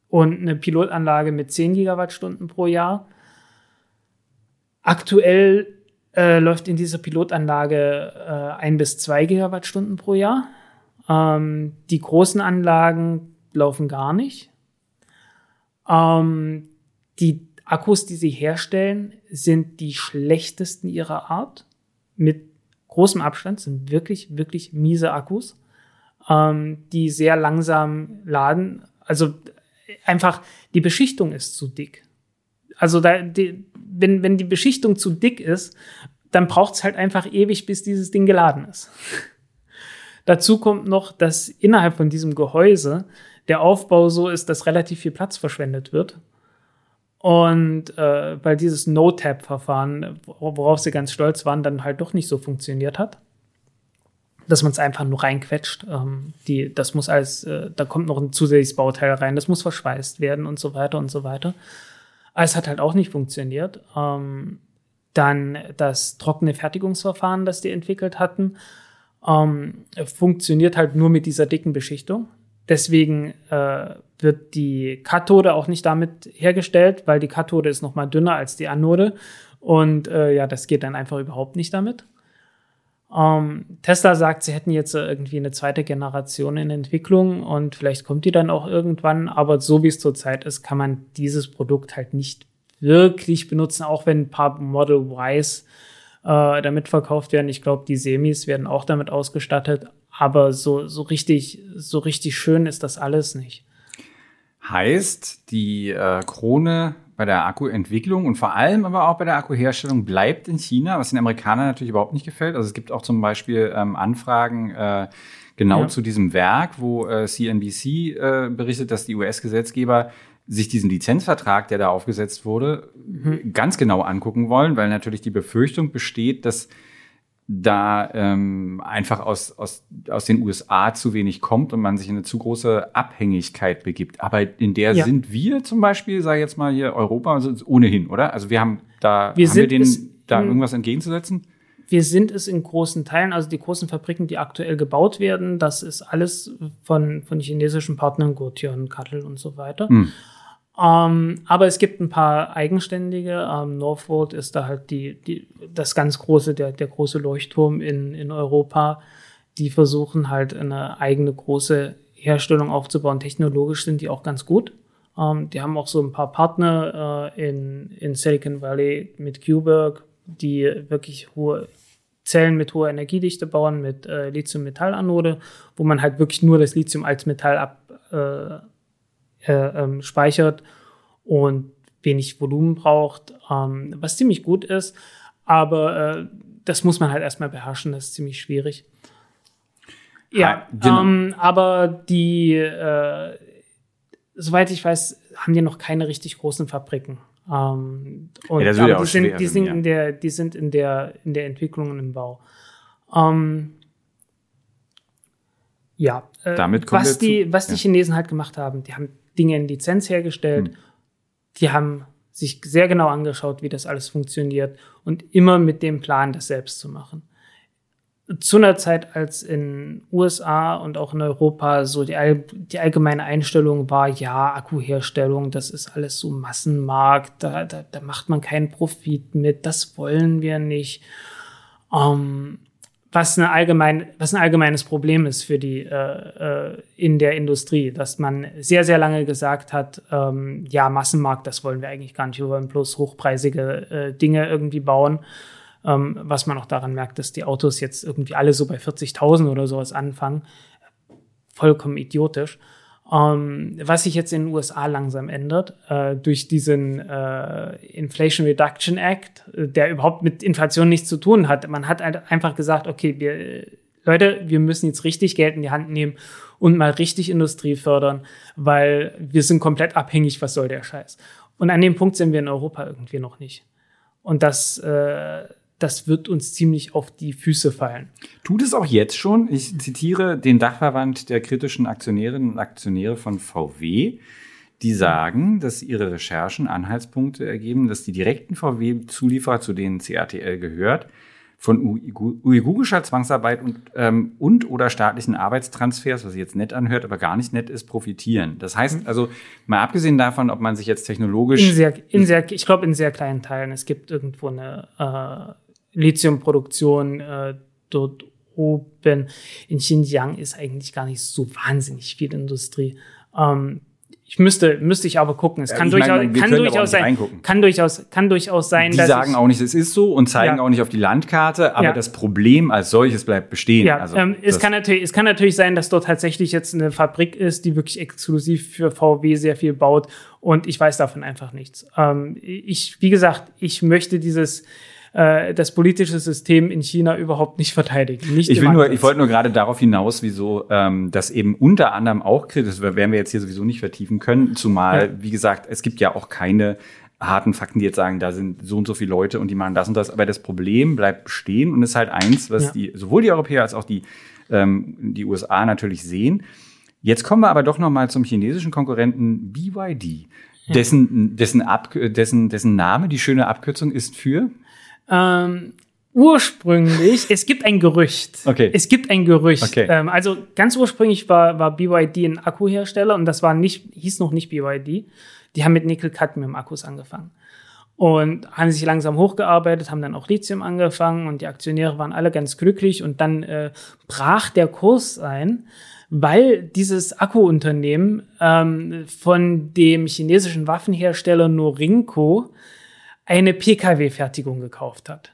und eine Pilotanlage mit 10 Gigawattstunden pro Jahr. Aktuell äh, läuft in dieser Pilotanlage äh, ein bis zwei Gigawattstunden pro Jahr. Ähm, die großen Anlagen laufen gar nicht. Ähm, die Akkus, die sie herstellen, sind die schlechtesten ihrer Art. Mit großem Abstand sind wirklich, wirklich miese Akkus, ähm, die sehr langsam laden. Also einfach, die Beschichtung ist zu dick. Also da, die, wenn, wenn die Beschichtung zu dick ist, dann braucht es halt einfach ewig, bis dieses Ding geladen ist. Dazu kommt noch, dass innerhalb von diesem Gehäuse der Aufbau so ist, dass relativ viel Platz verschwendet wird. Und äh, weil dieses No-Tap-Verfahren, worauf sie ganz stolz waren, dann halt doch nicht so funktioniert hat. Dass man es einfach nur reinquetscht. Ähm, die, das muss alles, äh, da kommt noch ein zusätzliches Bauteil rein, das muss verschweißt werden und so weiter und so weiter. Aber es hat halt auch nicht funktioniert. Ähm, dann das trockene Fertigungsverfahren, das die entwickelt hatten, ähm, funktioniert halt nur mit dieser dicken Beschichtung. Deswegen äh, wird die Kathode auch nicht damit hergestellt, weil die Kathode ist noch mal dünner als die Anode. Und äh, ja, das geht dann einfach überhaupt nicht damit. Ähm, Tesla sagt, sie hätten jetzt äh, irgendwie eine zweite Generation in Entwicklung und vielleicht kommt die dann auch irgendwann. Aber so wie es zurzeit ist, kann man dieses Produkt halt nicht wirklich benutzen, auch wenn ein paar Model Ys äh, damit verkauft werden. Ich glaube, die Semis werden auch damit ausgestattet. Aber so, so richtig, so richtig schön ist das alles nicht. Heißt, die äh, Krone bei der Akkuentwicklung und vor allem aber auch bei der Akkuherstellung bleibt in China, was den Amerikanern natürlich überhaupt nicht gefällt. Also es gibt auch zum Beispiel ähm, Anfragen äh, genau Ja. zu diesem Werk, wo äh, CNBC äh, berichtet, dass die US-Gesetzgeber sich diesen Lizenzvertrag, der da aufgesetzt wurde, ganz genau angucken wollen, weil natürlich die Befürchtung besteht, dass da ähm, einfach aus, aus, aus den USA zu wenig kommt und man sich in eine zu große Abhängigkeit begibt. Aber in der Ja. sind wir zum Beispiel, sage ich jetzt mal hier Europa, also ohnehin, oder? Also wir haben da, Wir haben wir denen es- da in- irgendwas entgegenzusetzen? Wir sind es in großen Teilen, also die großen Fabriken, die aktuell gebaut werden, das ist alles von, von chinesischen Partnern, Gotier und Kattel und so weiter. Hm. Ähm, aber es gibt ein paar eigenständige. Ähm, Northvolt ist da halt die, die, das ganz große, der, der große Leuchtturm in, in Europa. Die versuchen halt eine eigene große Herstellung aufzubauen. Technologisch sind die auch ganz gut. Ähm, die haben auch so ein paar Partner äh, in, in Silicon Valley mit QBerg, die wirklich hohe Zellen mit hoher Energiedichte bauen, mit äh, Lithium-Metall-Anode, wo man halt wirklich nur das Lithium als Metall ab, äh, ähm, speichert und wenig Volumen braucht, ähm, was ziemlich gut ist. Aber äh, das muss man halt erstmal beherrschen, das ist ziemlich schwierig. Ja, genau. ähm, aber die, äh, soweit ich weiß, haben die noch keine richtig großen Fabriken. Ähm, und ja, aber die, sind, die, sind ja. in der, die sind in der, in der Entwicklung und im Bau. Ähm, ja, äh, Damit was, die, was die Chinesen halt gemacht haben, die haben Dinge in Lizenz hergestellt, hm. die haben sich sehr genau angeschaut, wie das alles funktioniert und immer mit dem Plan, das selbst zu machen. Zu einer Zeit, als in USA und auch in Europa so die, all, die allgemeine Einstellung war, ja, Akkuherstellung, das ist alles so Massenmarkt, da, da, da macht man keinen Profit mit, das wollen wir nicht. Ähm, was, eine allgemein, was ein allgemeines Problem ist für die äh, äh, in der Industrie, dass man sehr, sehr lange gesagt hat, ähm, ja, Massenmarkt, das wollen wir eigentlich gar nicht, wir wollen bloß hochpreisige äh, Dinge irgendwie bauen. Ähm, was man auch daran merkt, dass die Autos jetzt irgendwie alle so bei 40.000 oder sowas anfangen. Vollkommen idiotisch. Ähm, was sich jetzt in den USA langsam ändert, äh, durch diesen äh, Inflation Reduction Act, äh, der überhaupt mit Inflation nichts zu tun hat. Man hat einfach gesagt, okay, wir, Leute, wir müssen jetzt richtig Geld in die Hand nehmen und mal richtig Industrie fördern, weil wir sind komplett abhängig, was soll der Scheiß. Und an dem Punkt sind wir in Europa irgendwie noch nicht. Und das, äh, das wird uns ziemlich auf die Füße fallen. Tut es auch jetzt schon. Ich zitiere den Dachverband der kritischen Aktionärinnen und Aktionäre von VW. Die sagen, dass ihre Recherchen Anhaltspunkte ergeben, dass die direkten VW-Zulieferer, zu denen CATL gehört, von uigurischer Zwangsarbeit und, ähm, und oder staatlichen Arbeitstransfers, was sich jetzt nett anhört, aber gar nicht nett ist, profitieren. Das heißt mhm. also, mal abgesehen davon, ob man sich jetzt technologisch. In sehr, in sehr, ich glaube, in sehr kleinen Teilen. Es gibt irgendwo eine äh, Lithiumproduktion äh, dort oben in Xinjiang ist eigentlich gar nicht so wahnsinnig viel Industrie. Ähm, ich müsste, müsste ich aber gucken. Es ja, kann, durchaus, meine, kann durchaus sein, kann durchaus, kann durchaus sein, Die sagen auch nicht, es ist so und zeigen ja. auch nicht auf die Landkarte, aber ja. das Problem als solches bleibt bestehen. Ja, also, ähm, es kann natürlich, es kann natürlich sein, dass dort tatsächlich jetzt eine Fabrik ist, die wirklich exklusiv für VW sehr viel baut und ich weiß davon einfach nichts. Ähm, ich, wie gesagt, ich möchte dieses, äh, das politische System in China überhaupt nicht verteidigen. Nicht ich will nur, ich wollte nur gerade darauf hinaus, wieso ähm, das eben unter anderem auch kritisch, werden wir jetzt hier sowieso nicht vertiefen können, zumal, ja. wie gesagt, es gibt ja auch keine harten Fakten, die jetzt sagen, da sind so und so viele Leute und die machen das und das. Aber das Problem bleibt bestehen und ist halt eins, was ja. die, sowohl die Europäer als auch die, ähm, die USA natürlich sehen. Jetzt kommen wir aber doch noch mal zum chinesischen Konkurrenten BYD, dessen, dessen, Ab, dessen, dessen Name, die schöne Abkürzung ist für ähm, ursprünglich, es gibt ein Gerücht. Okay. Es gibt ein Gerücht. Okay. Ähm, also ganz ursprünglich war, war BYD ein Akkuhersteller und das war nicht, hieß noch nicht BYD. Die haben mit Nickel-Cadmium-Akkus angefangen. Und haben sich langsam hochgearbeitet, haben dann auch Lithium angefangen und die Aktionäre waren alle ganz glücklich und dann äh, brach der Kurs ein, weil dieses Akkuunternehmen ähm, von dem chinesischen Waffenhersteller Norinco eine Pkw-Fertigung gekauft hat.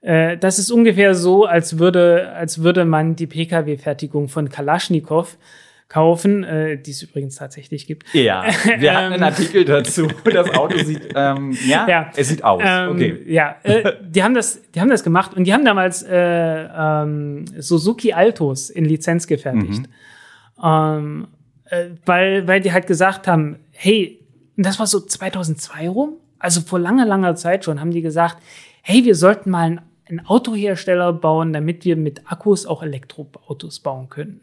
Äh, das ist ungefähr so, als würde, als würde man die Pkw-Fertigung von Kalaschnikow kaufen, äh, die es übrigens tatsächlich gibt. Ja, wir hatten einen ähm, Artikel dazu. Das Auto sieht, ähm, ja, ja, es sieht aus. Ähm, okay. Ja, äh, die haben das, die haben das gemacht und die haben damals äh, ähm, Suzuki Altos in Lizenz gefertigt, mhm. ähm, äh, weil, weil die halt gesagt haben, hey, das war so 2002 rum also vor langer, langer Zeit schon, haben die gesagt, hey, wir sollten mal einen Autohersteller bauen, damit wir mit Akkus auch Elektroautos bauen können.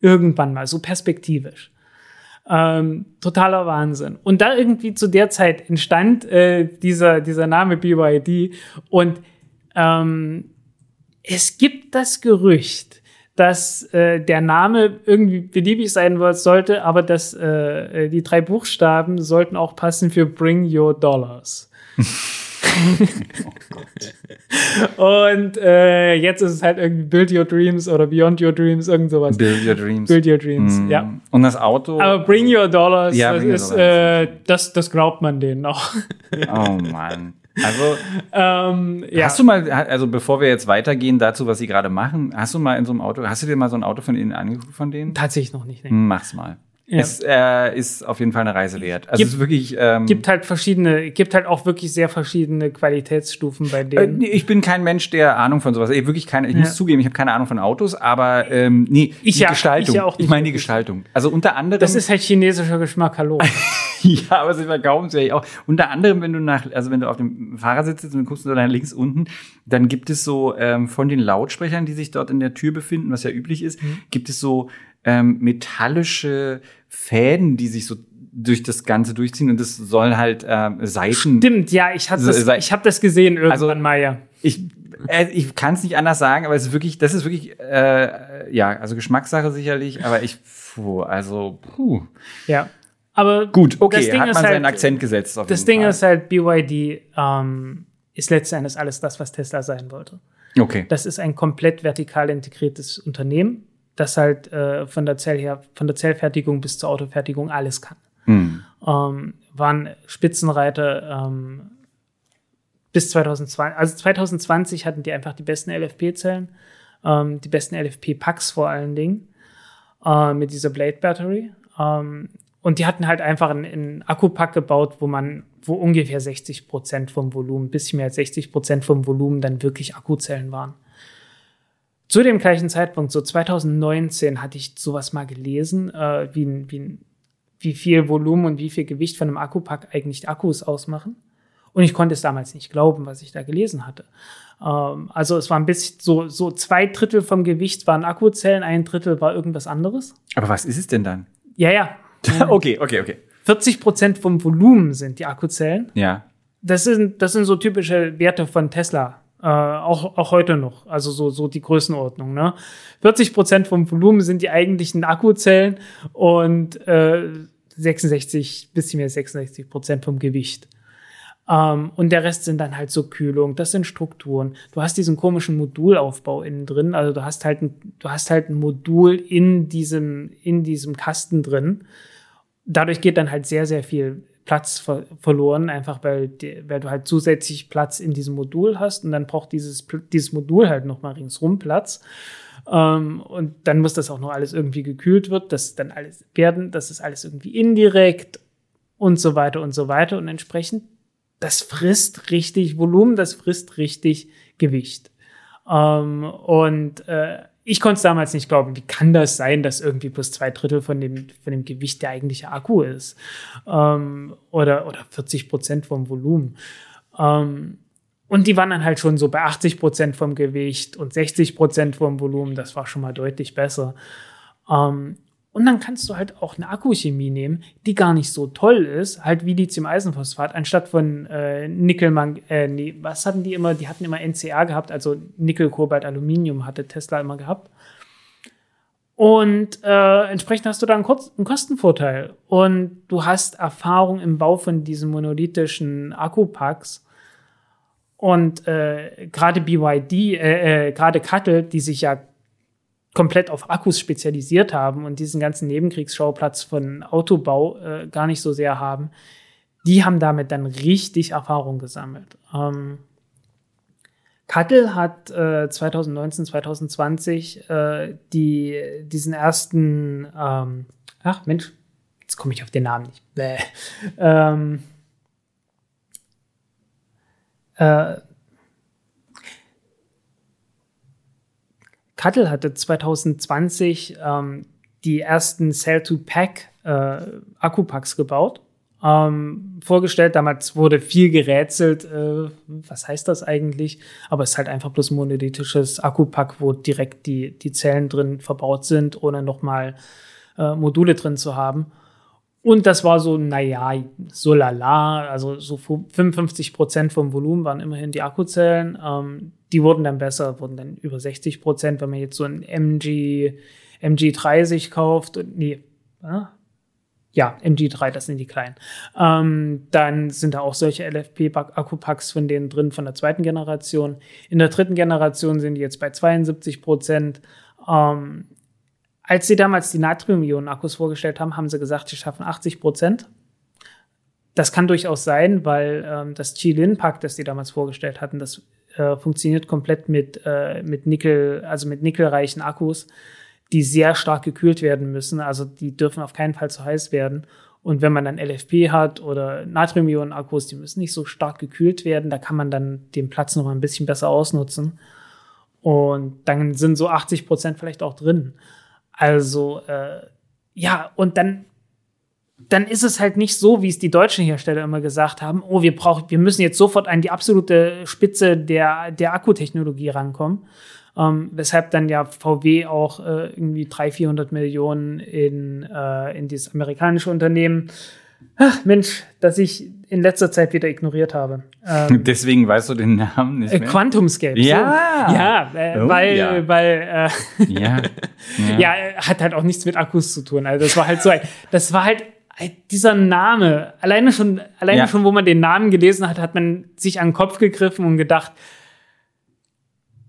Irgendwann mal, so perspektivisch. Ähm, totaler Wahnsinn. Und da irgendwie zu der Zeit entstand äh, dieser, dieser Name BYD und ähm, es gibt das Gerücht, dass äh, der Name irgendwie beliebig sein sollte, aber dass äh, die drei Buchstaben sollten auch passen für Bring Your Dollars. Und äh, jetzt ist es halt irgendwie Build Your Dreams oder Beyond Your Dreams, irgend sowas. Build Your Dreams. Build Your Dreams, Mm. ja. Und das Auto. Aber Bring Your Dollars, Ja, das Bring Your ist, Dollars. äh, das, das glaubt man denen noch. oh Mann. Also, ähm, ja. hast du mal, also bevor wir jetzt weitergehen dazu, was sie gerade machen, hast du mal in so einem Auto, hast du dir mal so ein Auto von ihnen angeguckt von denen? Tatsächlich noch nicht. Ne? Mach's mal. Ja. Es äh, ist auf jeden Fall eine Reise wert. Also Gibt- es ist wirklich. Ähm, Gibt halt verschiedene, gibt halt auch wirklich sehr verschiedene Qualitätsstufen bei äh, denen. nee, ich bin kein Mensch, der Ahnung von sowas. Ich wirklich keine. Ich Ja. muss zugeben, ich habe keine Ahnung von Autos, aber ähm, nee, Ich die ja- Gestaltung. ich ja auch ich nicht meine die. Gestaltung. Also unter anderem. Das ist halt chinesischer Geschmack, hallo. ja, aber sie verkaufen es ja auch. Unter anderem, wenn du nach, also wenn du auf dem Fahrersitz sitzt und guckst du nach links unten, dann gibt es so ähm, von den Lautsprechern, die sich dort in der Tür befinden, was ja üblich ist, Mhm. gibt es so ähm, metallische Fäden, die sich so durch das Ganze durchziehen und das soll halt ähm, Seiten. Stimmt, ja, ich habe das, ich hab das gesehen irgendwann Also- mal, ja. Ich, äh, ich kann es nicht anders sagen, aber es ist wirklich, das ist wirklich, äh, ja, also Geschmackssache sicherlich, aber ich, puh, also, puh. Ja. Aber Gut, okay, das Ding hat ist man halt, seinen Akzent gesetzt. Auf Das Ding Fall. ist halt, BYD ähm, ist letzten Endes alles das, was Tesla sein wollte. Okay. Das ist ein komplett vertikal integriertes Unternehmen, das halt äh, von, der Zell her, von der Zellfertigung bis zur Autofertigung alles kann. Hm. ähm, waren Spitzenreiter ähm, bis 2020. Also 2020 hatten die einfach die besten LFP-Zellen, ähm, die besten LFP-Packs vor allen Dingen äh, mit dieser Blade Battery. Ähm, und die hatten halt einfach einen, einen Akkupack gebaut, wo man, wo ungefähr 60 Prozent vom Volumen, ein bisschen mehr als 60 Prozent vom Volumen dann wirklich Akkuzellen waren. Zu dem gleichen Zeitpunkt, so 2019, hatte ich sowas mal gelesen, äh, wie, wie, wie viel Volumen und wie viel Gewicht von einem Akkupack eigentlich Akkus ausmachen. Und ich konnte es damals nicht glauben, was ich da gelesen hatte. Ähm, also es war ein bisschen so, so zwei Drittel vom Gewicht waren Akkuzellen, ein Drittel war irgendwas anderes. Aber was ist es denn dann? Ja, ja. Okay, okay, okay. 40 Prozent vom Volumen sind die Akkuzellen. Ja. Das sind, das sind so typische Werte von Tesla. Äh, auch, auch heute noch. Also so, so die Größenordnung. Ne? 40 Prozent vom Volumen sind die eigentlichen Akkuzellen und äh, 66, bisschen mehr 66 Prozent vom Gewicht. Ähm, und der Rest sind dann halt so Kühlung, das sind Strukturen. Du hast diesen komischen Modulaufbau innen drin. Also du hast halt ein, du hast halt ein Modul in diesem, in diesem Kasten drin. Dadurch geht dann halt sehr, sehr viel Platz ver verloren, einfach weil, weil du halt zusätzlich Platz in diesem Modul hast und dann braucht dieses, dieses Modul halt nochmal ringsrum Platz. Ähm, und dann muss das auch noch alles irgendwie gekühlt wird, dass dann alles werden, das ist alles irgendwie indirekt und so weiter und so weiter und entsprechend das frisst richtig Volumen, das frisst richtig Gewicht. Ähm, und äh, ich konnte es damals nicht glauben, wie kann das sein, dass irgendwie plus zwei Drittel von dem, von dem Gewicht der eigentliche Akku ist? Ähm, oder, oder 40 Prozent vom Volumen. Ähm, und die waren dann halt schon so bei 80 Prozent vom Gewicht und 60 Prozent vom Volumen. Das war schon mal deutlich besser. Ähm, und dann kannst du halt auch eine Akkuchemie nehmen, die gar nicht so toll ist, halt wie Lithium-Eisenphosphat, anstatt von äh, Nickel, äh, nee, was hatten die immer? Die hatten immer NCA gehabt, also Nickel, Kobalt, Aluminium hatte Tesla immer gehabt. Und äh, entsprechend hast du da einen, Kurz einen Kostenvorteil. Und du hast Erfahrung im Bau von diesen monolithischen Akkupacks. Und äh, gerade BYD, äh, äh, gerade Cuttle, die sich ja komplett auf Akkus spezialisiert haben und diesen ganzen Nebenkriegsschauplatz von Autobau äh, gar nicht so sehr haben, die haben damit dann richtig Erfahrung gesammelt. Ähm, Cuttle hat äh, 2019, 2020 äh, die, diesen ersten, ähm, ach Mensch, jetzt komme ich auf den Namen nicht. Ähm, äh, Cuttle hatte 2020 ähm, die ersten Cell-to-Pack äh, Akkupacks gebaut. Ähm, vorgestellt, damals wurde viel gerätselt, äh, was heißt das eigentlich? Aber es ist halt einfach bloß monolithisches Akkupack, wo direkt die, die Zellen drin verbaut sind, ohne nochmal äh, Module drin zu haben. Und das war so, naja, so lala, also so 55 Prozent vom Volumen waren immerhin die Akkuzellen. Ähm, die wurden dann besser, wurden dann über 60 Prozent, wenn man jetzt so ein MG, MG30 kauft. Und, nee, ah, ja, MG3, das sind die kleinen. Ähm, dann sind da auch solche LFP-Akkupacks von denen drin von der zweiten Generation. In der dritten Generation sind die jetzt bei 72 Prozent. Ähm, als sie damals die Natrium-Ionen-Akkus vorgestellt haben, haben sie gesagt, sie schaffen 80 Prozent. Das kann durchaus sein, weil ähm, das Qilin-Pack, das sie damals vorgestellt hatten, das äh, funktioniert komplett mit, äh, mit Nickel, also mit nickelreichen Akkus die sehr stark gekühlt werden müssen. Also die dürfen auf keinen Fall zu heiß werden. Und wenn man dann LFP hat oder Natrium-Ionen-Akkus, die müssen nicht so stark gekühlt werden. Da kann man dann den Platz noch mal ein bisschen besser ausnutzen. Und dann sind so 80 Prozent vielleicht auch drin. Also äh, ja, und dann dann ist es halt nicht so, wie es die deutschen Hersteller immer gesagt haben, oh, wir brauchen, wir müssen jetzt sofort an die absolute Spitze der, der Akkutechnologie rankommen, ähm, weshalb dann ja VW auch äh, irgendwie 300, 400 Millionen in, äh, in dieses amerikanische Unternehmen, ach Mensch, dass ich in letzter Zeit wieder ignoriert habe. Ähm, Deswegen weißt du den Namen nicht äh, mehr? QuantumScape. Ja. So. Ja, äh, oh, weil, ja. weil äh, ja. ja. ja, hat halt auch nichts mit Akkus zu tun. Also das war halt so ein, das war halt dieser Name, alleine schon, alleine ja. schon, wo man den Namen gelesen hat, hat man sich an den Kopf gegriffen und gedacht,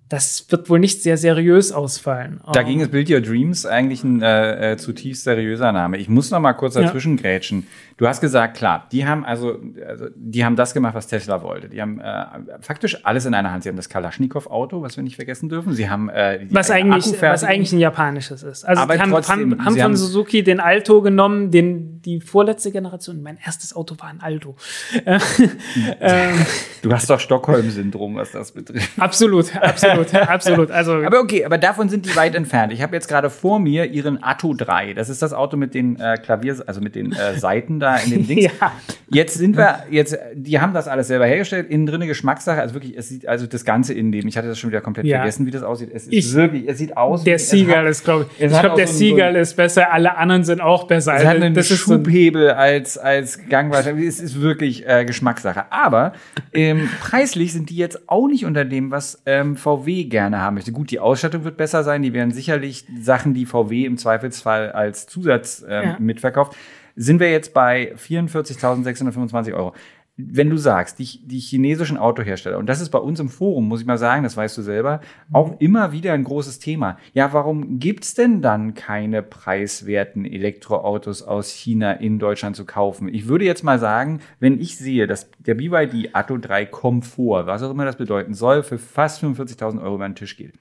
das wird wohl nicht sehr seriös ausfallen. Da ging es Build Your Dreams eigentlich ein äh, äh, zutiefst seriöser Name. Ich muss noch mal kurz dazwischen ja. grätschen. Du hast gesagt, klar, die haben also, also, die haben das gemacht, was Tesla wollte. Die haben äh, faktisch alles in einer Hand. Sie haben das Kalaschnikow-Auto, was wir nicht vergessen dürfen. Sie haben äh, was eigentlich, was eigentlich ein japanisches ist. Also Aber die haben, trotzdem, haben, haben von Suzuki den Alto genommen, den die vorletzte Generation. Mein erstes Auto war ein Alto. ähm, du hast doch Stockholm-Syndrom, was das betrifft. Absolut, absolut absolut. Also aber okay, aber davon sind die weit entfernt. Ich habe jetzt gerade vor mir ihren Atto 3. Das ist das Auto mit den äh, Klavier, also mit den äh, Seiten da in dem Ding. ja. Jetzt sind wir, jetzt, die haben das alles selber hergestellt, innen drinne Geschmackssache. Also wirklich, es sieht, also das ganze Innenleben. Ich hatte das schon wieder komplett ja. vergessen, wie das aussieht. Es ist ich, wirklich, es sieht aus. Der Seagull ist, glaube ich. Ich glaube, der so Seagull so ist besser. Alle anderen sind auch besser. Einen das Schubhebel als als Gangweite. Es ist wirklich äh, Geschmackssache. Aber ähm, preislich sind die jetzt auch nicht unter dem, was ähm, VW gerne haben möchte. Gut, die Ausstattung wird besser sein, die werden sicherlich Sachen, die VW im Zweifelsfall als Zusatz äh, ja. mitverkauft. Sind wir jetzt bei 44.625 Euro wenn du sagst, die, die chinesischen Autohersteller, und das ist bei uns im Forum, muss ich mal sagen, das weißt du selber, auch mhm. immer wieder ein großes Thema. Ja, warum gibt's denn dann keine preiswerten Elektroautos aus China in Deutschland zu kaufen? Ich würde jetzt mal sagen, wenn ich sehe, dass der BYD Atto 3 Komfort, was auch immer das bedeuten soll, für fast 45.000 Euro über den Tisch geht,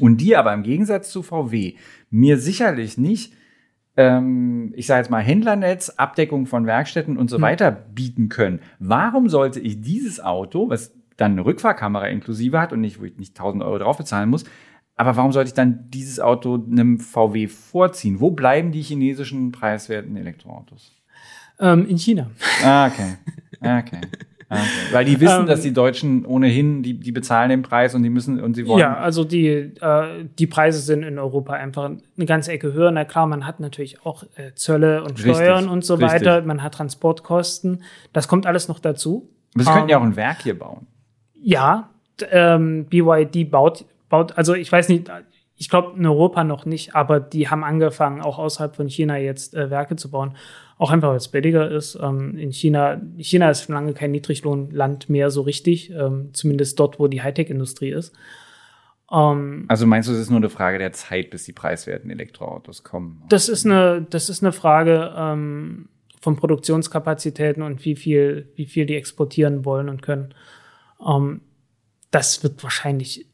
und die aber im Gegensatz zu VW mir sicherlich nicht ähm, ich sage jetzt mal, Händlernetz, Abdeckung von Werkstätten und so hm. weiter bieten können. Warum sollte ich dieses Auto, was dann eine Rückfahrkamera inklusive hat und nicht, wo ich nicht 1000 Euro drauf bezahlen muss, aber warum sollte ich dann dieses Auto einem VW vorziehen? Wo bleiben die chinesischen preiswerten Elektroautos? Ähm, in China. Ah, okay. Ah, okay. Okay. Weil die wissen, ähm, dass die Deutschen ohnehin, die, die bezahlen den Preis und die müssen und sie wollen. Ja, also die, äh, die Preise sind in Europa einfach eine ganze Ecke höher. Na klar, man hat natürlich auch äh, Zölle und Steuern richtig, und so richtig. weiter. Man hat Transportkosten. Das kommt alles noch dazu. Aber sie könnten ja auch ein Werk hier bauen. Ja, ähm, BYD baut, baut, also ich weiß nicht, ich glaube in Europa noch nicht, aber die haben angefangen, auch außerhalb von China jetzt äh, Werke zu bauen. Auch einfach, weil es billiger ist. Ähm, in China, China ist schon lange kein Niedriglohnland mehr so richtig, ähm, zumindest dort, wo die Hightech-Industrie ist. Ähm, also meinst du, es ist nur eine Frage der Zeit, bis die preiswerten Elektroautos kommen? Das ist eine, das ist eine Frage ähm, von Produktionskapazitäten und wie viel, wie viel die exportieren wollen und können. Ähm, das wird wahrscheinlich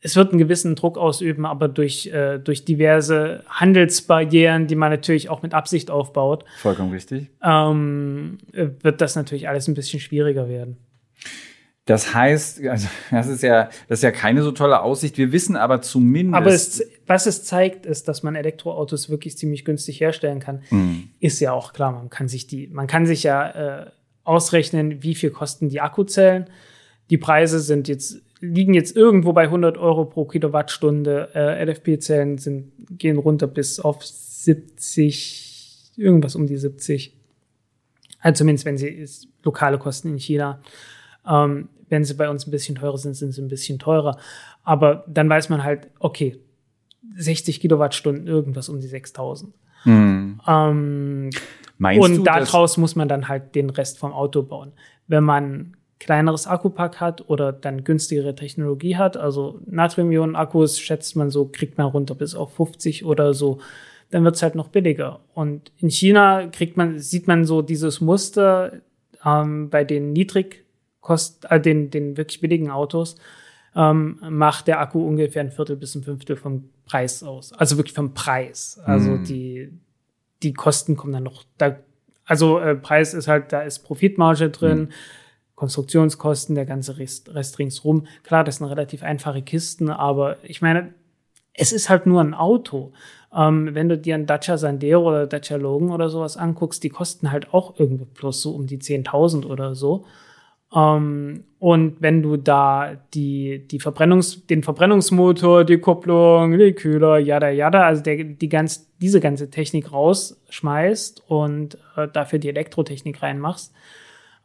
es wird einen gewissen Druck ausüben, aber durch, äh, durch diverse Handelsbarrieren, die man natürlich auch mit Absicht aufbaut. Vollkommen richtig. Ähm, wird das natürlich alles ein bisschen schwieriger werden. Das heißt, also das ist ja, das ist ja keine so tolle Aussicht. Wir wissen aber zumindest. Aber es, was es zeigt, ist, dass man Elektroautos wirklich ziemlich günstig herstellen kann. Mhm. Ist ja auch klar. Man kann sich die, man kann sich ja äh, ausrechnen, wie viel kosten die Akkuzellen. Die Preise sind jetzt liegen jetzt irgendwo bei 100 Euro pro Kilowattstunde. Äh, LFP-Zellen sind, gehen runter bis auf 70, irgendwas um die 70. Also zumindest, wenn sie ist, lokale Kosten in China. Ähm, wenn sie bei uns ein bisschen teurer sind, sind sie ein bisschen teurer. Aber dann weiß man halt, okay, 60 Kilowattstunden, irgendwas um die 6000. Mhm. Ähm, und du, daraus muss man dann halt den Rest vom Auto bauen. Wenn man kleineres Akkupack hat oder dann günstigere Technologie hat, also Natrium-Ionen-Akkus schätzt man so, kriegt man runter bis auf 50 oder so, dann wird's halt noch billiger. Und in China kriegt man, sieht man so dieses Muster ähm, bei den Niedrigkost, äh, den, den wirklich billigen Autos, ähm, macht der Akku ungefähr ein Viertel bis ein Fünftel vom Preis aus. Also wirklich vom Preis. Also Hm. die, die Kosten kommen dann noch, da, also äh, Preis ist halt, da ist Profitmarge drin, Konstruktionskosten, der ganze Rest, Rest ringsrum. Klar, das sind relativ einfache Kisten, aber ich meine, es ist halt nur ein Auto. Ähm, wenn du dir einen Dacia Sandero oder Dacia Logan oder sowas anguckst, die kosten halt auch irgendwie plus so um die 10.000 oder so. Ähm, und wenn du da die, die Verbrennungs, den Verbrennungsmotor, die Kupplung, die Kühler, jada, jada, also der, die ganz, diese ganze Technik rausschmeißt und äh, dafür die Elektrotechnik reinmachst,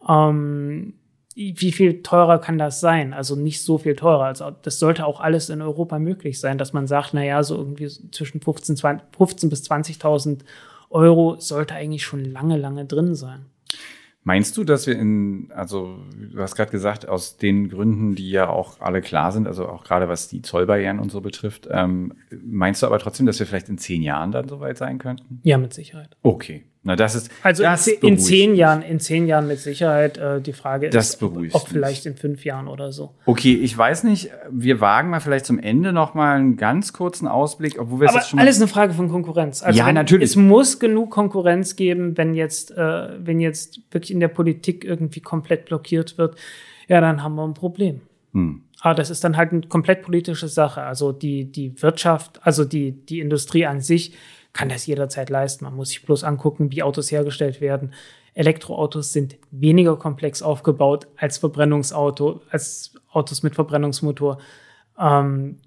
ähm, wie viel teurer kann das sein? Also nicht so viel teurer. Also das sollte auch alles in Europa möglich sein, dass man sagt, na ja, so irgendwie zwischen 15, 20, 15 bis 20.000 Euro sollte eigentlich schon lange, lange drin sein. Meinst du, dass wir in, also du hast gerade gesagt, aus den Gründen, die ja auch alle klar sind, also auch gerade was die Zollbarrieren und so betrifft, ähm, meinst du aber trotzdem, dass wir vielleicht in zehn Jahren dann soweit sein könnten? Ja, mit Sicherheit. Okay, na das ist Also das in, in zehn mich. Jahren, in zehn Jahren mit Sicherheit. Äh, die Frage Das ist, beruhigt ob mich. vielleicht in fünf Jahren oder so. Okay, ich weiß nicht, wir wagen mal vielleicht zum Ende noch mal einen ganz kurzen Ausblick, obwohl wir es Aber jetzt schon alles eine Frage von Konkurrenz. Also Ja, wenn- natürlich. Es muss genug Konkurrenz geben, wenn jetzt, äh, wenn jetzt wirklich in der Politik irgendwie komplett blockiert wird, ja, dann haben wir ein Problem. Hm. Aber das ist dann halt eine komplett politische Sache. Also die, die Wirtschaft, also die, die Industrie an sich kann das jederzeit leisten. Man muss sich bloß angucken, wie Autos hergestellt werden. Elektroautos sind weniger komplex aufgebaut als Verbrennungsauto, als Autos mit Verbrennungsmotor. Ähm,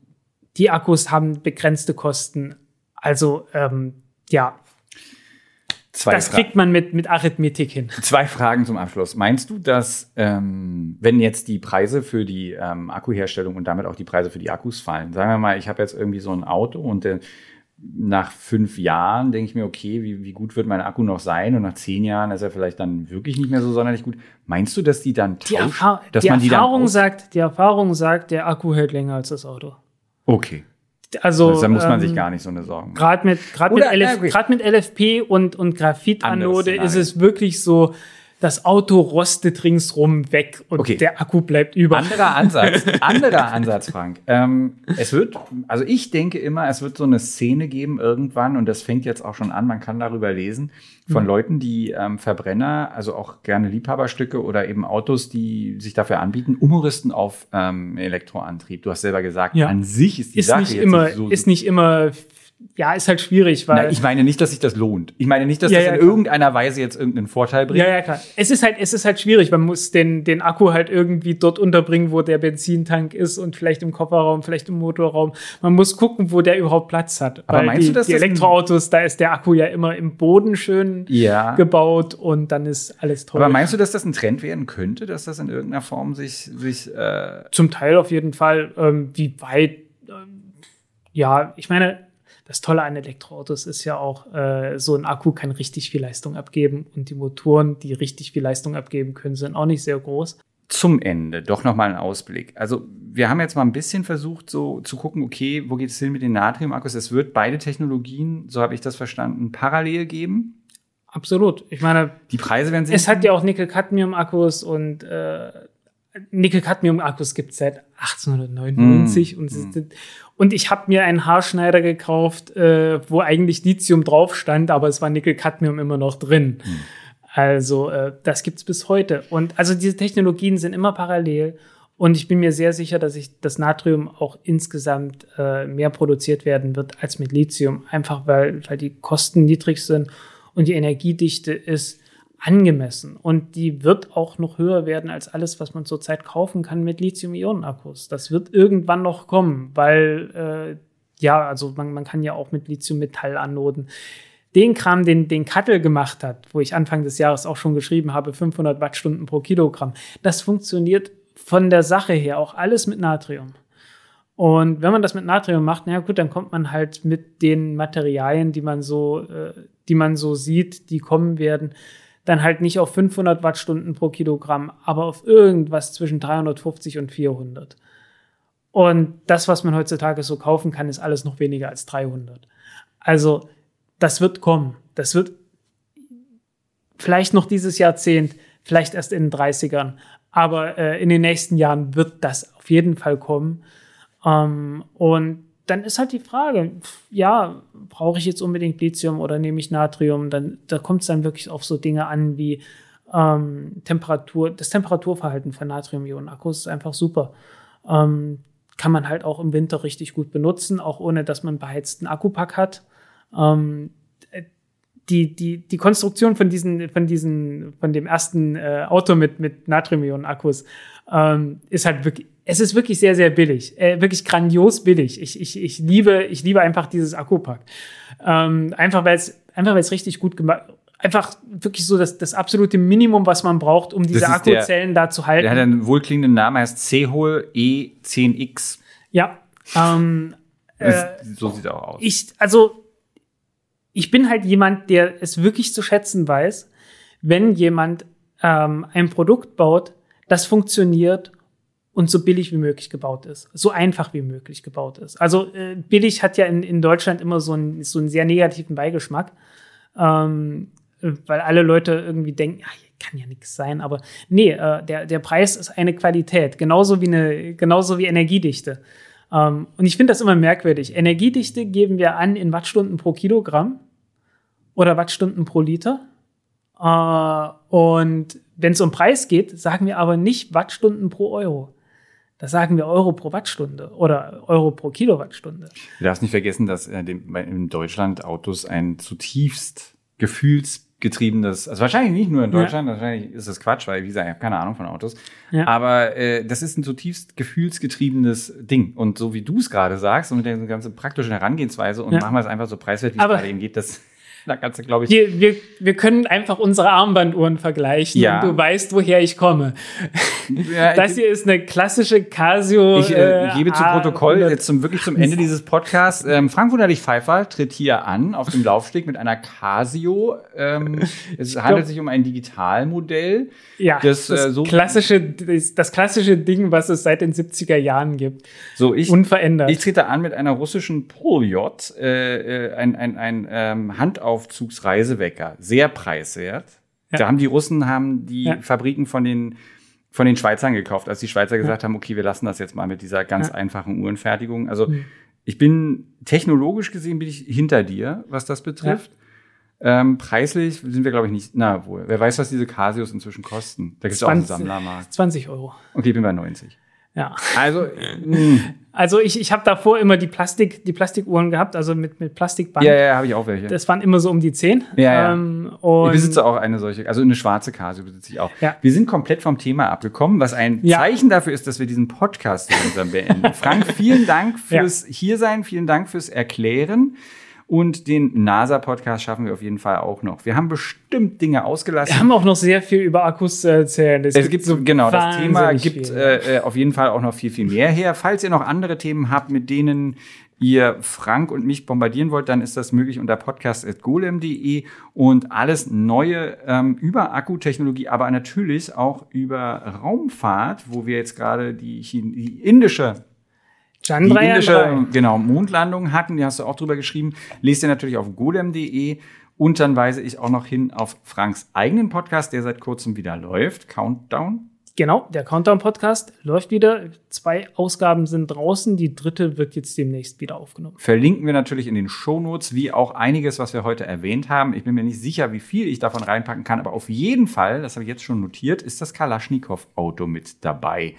die Akkus haben begrenzte Kosten. Also ähm, ja, zwei, das kriegt man mit, mit Arithmetik hin. zwei Fragen zum Abschluss. Meinst du, dass ähm, wenn jetzt die Preise für die ähm, Akkuherstellung und damit auch die Preise für die Akkus fallen, sagen wir mal, ich habe jetzt irgendwie so ein Auto und äh, nach fünf Jahren denke ich mir, okay, wie, wie gut wird mein Akku noch sein? Und nach zehn Jahren ist er vielleicht dann wirklich nicht mehr so sonderlich gut. Meinst du, dass die dann Die, tausch- Erfa dass die man die Erfahrung dann sagt, die Erfahrung sagt, der Akku hält länger als das Auto. Okay, Also also, da muss man ähm, sich gar nicht so eine Sorgen machen. Gerade mit, grad mit, LF, mit LFP und, und Graphitanode ist es wirklich so, das Auto rostet ringsrum weg und Okay. der Akku bleibt über. Anderer Ansatz, anderer Ansatz, Frank. Ähm, es wird, also ich denke immer, es wird so eine Szene geben irgendwann und das fängt jetzt auch schon an, man kann darüber lesen, von Mhm. Leuten, die ähm, Verbrenner, also auch gerne Liebhaberstücke oder eben Autos, die sich dafür anbieten, umrüsten auf ähm, Elektroantrieb. Du hast selber gesagt, Ja. an sich ist die ist Sache nicht jetzt immer, nicht so. ist nicht immer, ja, ist halt schwierig, weil. Na, ich meine nicht, dass sich das lohnt. Ich meine nicht, dass Ja, das ja, in klar. irgendeiner Weise jetzt irgendeinen Vorteil bringt. ja, ja, klar. Es ist halt, es ist halt schwierig. Man muss den, den Akku halt irgendwie dort unterbringen, wo der Benzintank ist und vielleicht im Kofferraum, vielleicht im Motorraum. Man muss gucken, wo der überhaupt Platz hat. Aber Weil meinst die, du, dass die das Elektroautos, da ist der Akku ja immer im Boden schön Ja. gebaut und dann ist alles toll. Aber meinst du, dass das ein Trend werden könnte, dass das in irgendeiner Form sich, sich äh, Zum Teil auf jeden Fall. Ähm, wie weit, ähm, ja, ich meine, das Tolle an Elektroautos ist ja auch, äh, so ein Akku kann richtig viel Leistung abgeben und die Motoren, die richtig viel Leistung abgeben können, sind auch nicht sehr groß. zum Ende doch noch mal einen Ausblick. Also wir haben jetzt mal ein bisschen versucht, so zu gucken, okay, wo geht es hin mit den Natriumakkus? Es wird beide Technologien, so habe ich das verstanden, parallel geben. Absolut. Ich meine, Die Preise werden sich. es hat ja auch Nickel-Cadmium-Akkus und äh, Nickel-Cadmium-Akkus gibt es seit 1899 und, sie sind, und ich habe mir einen Haarschneider gekauft, äh, wo eigentlich Lithium drauf stand, aber es war Nickel-Cadmium immer noch drin. Also äh, das gibt's bis heute. Und also diese Technologien sind immer parallel. Und ich bin mir sehr sicher, dass ich das Natrium auch insgesamt äh, mehr produziert werden wird als mit Lithium. Einfach weil, weil die Kosten niedrig sind und die Energiedichte ist angemessen. Und die wird auch noch höher werden als alles, was man zurzeit kaufen kann mit Lithium-Ionen-Akkus. Das wird irgendwann noch kommen, weil äh, ja, also man, man kann ja auch mit Lithium-Metall-Anoden den Kram, den, den Kattel gemacht hat, wo ich Anfang des Jahres auch schon geschrieben habe, 500 Wattstunden pro Kilogramm, das funktioniert von der Sache her auch alles mit Natrium. Und wenn man das mit Natrium macht, na gut, dann kommt man halt mit den Materialien, die man so, äh, die man so sieht, die kommen werden, dann halt nicht auf 500 Wattstunden pro Kilogramm, aber auf irgendwas zwischen 350 und 400. Und das, was man heutzutage so kaufen kann, ist alles noch weniger als 300. Also, das wird kommen. Das wird vielleicht noch dieses Jahrzehnt, vielleicht erst in den 30ern. Aber äh, in den nächsten Jahren wird das auf jeden Fall kommen. Ähm, und dann ist halt die Frage, ja, brauche ich jetzt unbedingt Lithium oder nehme ich Natrium? Dann, da kommt es dann wirklich auf so Dinge an wie ähm, Temperatur, das Temperaturverhalten von Natrium-Ionen-Akkus ist einfach super. Ähm, kann man halt auch im Winter richtig gut benutzen, auch ohne dass man einen beheizten Akkupack hat. Ähm, die, die, die Konstruktion von diesen, von diesen, von dem ersten äh, Auto mit, mit Natrium-Ionen-Akkus ähm, ist halt wirklich, es ist wirklich sehr, sehr billig, äh, wirklich grandios billig. Ich, ich, ich liebe, ich liebe einfach dieses Akkupack. Ähm, einfach weil es, einfach weil es richtig gut gemacht, einfach wirklich so das, das absolute Minimum, was man braucht, um diese Akkuzellen der, da zu halten. Der hat einen wohlklingenden Namen, heißt C-Hol E10X. Ja. Ähm, äh, so sieht er auch aus. Ich, also ich bin halt jemand, der es wirklich zu schätzen weiß, wenn jemand ähm, ein Produkt baut, das funktioniert und so billig wie möglich gebaut ist, so einfach wie möglich gebaut ist. Also äh, billig hat ja in, in Deutschland immer so, ein, so einen sehr negativen Beigeschmack, ähm, weil alle Leute irgendwie denken, ja, kann ja nichts sein, aber nee, äh, der, der Preis ist eine Qualität, genauso wie eine, genauso wie Energiedichte. Ähm, und ich finde das immer merkwürdig. Energiedichte geben wir an in Wattstunden pro Kilogramm oder Wattstunden pro Liter. Äh, und wenn es um Preis geht, sagen wir aber nicht Wattstunden pro Euro. Da sagen wir Euro pro Wattstunde oder Euro pro Kilowattstunde. Du darfst nicht vergessen, dass äh, in Deutschland Autos ein zutiefst gefühlsgetriebenes, also wahrscheinlich nicht nur in Deutschland, ja. wahrscheinlich ist das Quatsch, weil wie gesagt, ich habe keine Ahnung von Autos. Ja. Aber äh, das ist ein zutiefst gefühlsgetriebenes Ding. Und so wie du es gerade sagst und mit der ganzen praktischen Herangehensweise und ja. machen wir es einfach so preiswert, wie es gerade eben geht, das da kannst du, glaube ich. Wir, wir, wir können einfach unsere Armbanduhren vergleichen ja. und du weißt, woher ich komme. Ja, das hier ist eine klassische Casio. Ich äh, gebe zu Protokoll jetzt zum, wirklich zum Ende dieses Podcasts. Ähm, Frank Wunderlich Pfeiffer tritt hier an auf dem Laufsteg mit einer Casio. Ähm, es handelt sich um ein Digitalmodell. Ja, das, das, äh, so klassische, das, das, klassische Ding, was es seit den 70er Jahren gibt. So, ich, Unverändert. Ich trete an mit einer russischen Poljot, äh, äh, ein, ein, ein ähm, Handauf Aufzugsreisewecker. Sehr preiswert. Ja. Da haben die Russen haben die ja. Fabriken von den von den Schweizern gekauft, als die Schweizer gesagt haben, okay, wir lassen das jetzt mal mit dieser ganz einfachen Uhrenfertigung. Also mhm. ich bin technologisch gesehen bin ich hinter dir, was das betrifft. Ähm, preislich sind wir, glaube ich, nicht. Na wohl. Wer weiß, was diese Casios inzwischen kosten? Da gibt es auch einen Sammlermarkt. 20 Euro. Okay, ich bin bei 90. Ja. Also, hm. also ich, ich habe davor immer die Plastik, die Plastikuhren gehabt, also mit, mit Plastikband. Ja, ja, habe ich auch welche. Das waren immer so um die 10. Ja, ja. Ähm, und ich besitze auch eine solche, also eine schwarze Casio besitze ich auch. Ja. Wir sind komplett vom Thema abgekommen, was ein ja. Zeichen dafür ist, dass wir diesen Podcast langsam beenden. Frank, vielen Dank fürs ja. Hiersein, vielen Dank fürs Erklären. Und den NASA-Podcast schaffen wir auf jeden Fall auch noch. Wir haben bestimmt Dinge ausgelassen. Wir haben auch noch sehr viel über Akkus zu erzählen. Es, es gibt, so genau, das Thema gibt äh, äh, auf jeden Fall auch noch viel, viel mehr her. Falls ihr noch andere Themen habt, mit denen ihr Frank und mich bombardieren wollt, dann ist das möglich unter podcast.golem.de und alles Neue ähm, über Akkutechnologie, aber natürlich auch über Raumfahrt, wo wir jetzt gerade die, die indische Chandrayaan die indische, genau, Mondlandung hatten, die hast du auch drüber geschrieben. Lest ihr natürlich auf golem.de. Und dann weise ich auch noch hin auf Franks eigenen Podcast, der seit kurzem wieder läuft, Countdown. Genau, der Countdown-Podcast läuft wieder. Zwei Ausgaben sind draußen. Die dritte wird jetzt demnächst wieder aufgenommen. Verlinken wir natürlich in den Shownotes, wie auch einiges, was wir heute erwähnt haben. Ich bin mir nicht sicher, wie viel ich davon reinpacken kann, aber auf jeden Fall, das habe ich jetzt schon notiert, ist das Kalaschnikow-Auto mit dabei.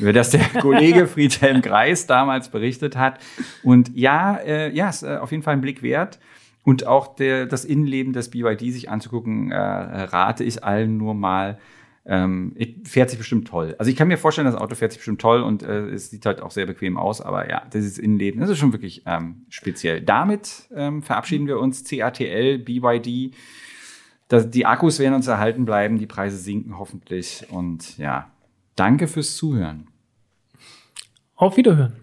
Über das der Kollege Friedhelm Greis damals berichtet hat. Und ja, äh, ja, ist äh, auf jeden Fall ein Blick wert. Und auch der, das Innenleben des BYD sich anzugucken, äh, rate ich allen nur mal ähm, fährt sich bestimmt toll. Also ich kann mir vorstellen, das Auto fährt sich bestimmt toll und äh, es sieht halt auch sehr bequem aus, aber ja, ist Innenleben, das ist schon wirklich ähm, speziell. Damit ähm, verabschieden wir uns. CATL, BYD. Das, die Akkus werden uns erhalten bleiben, die Preise sinken hoffentlich und ja, danke fürs Zuhören. Auf Wiederhören.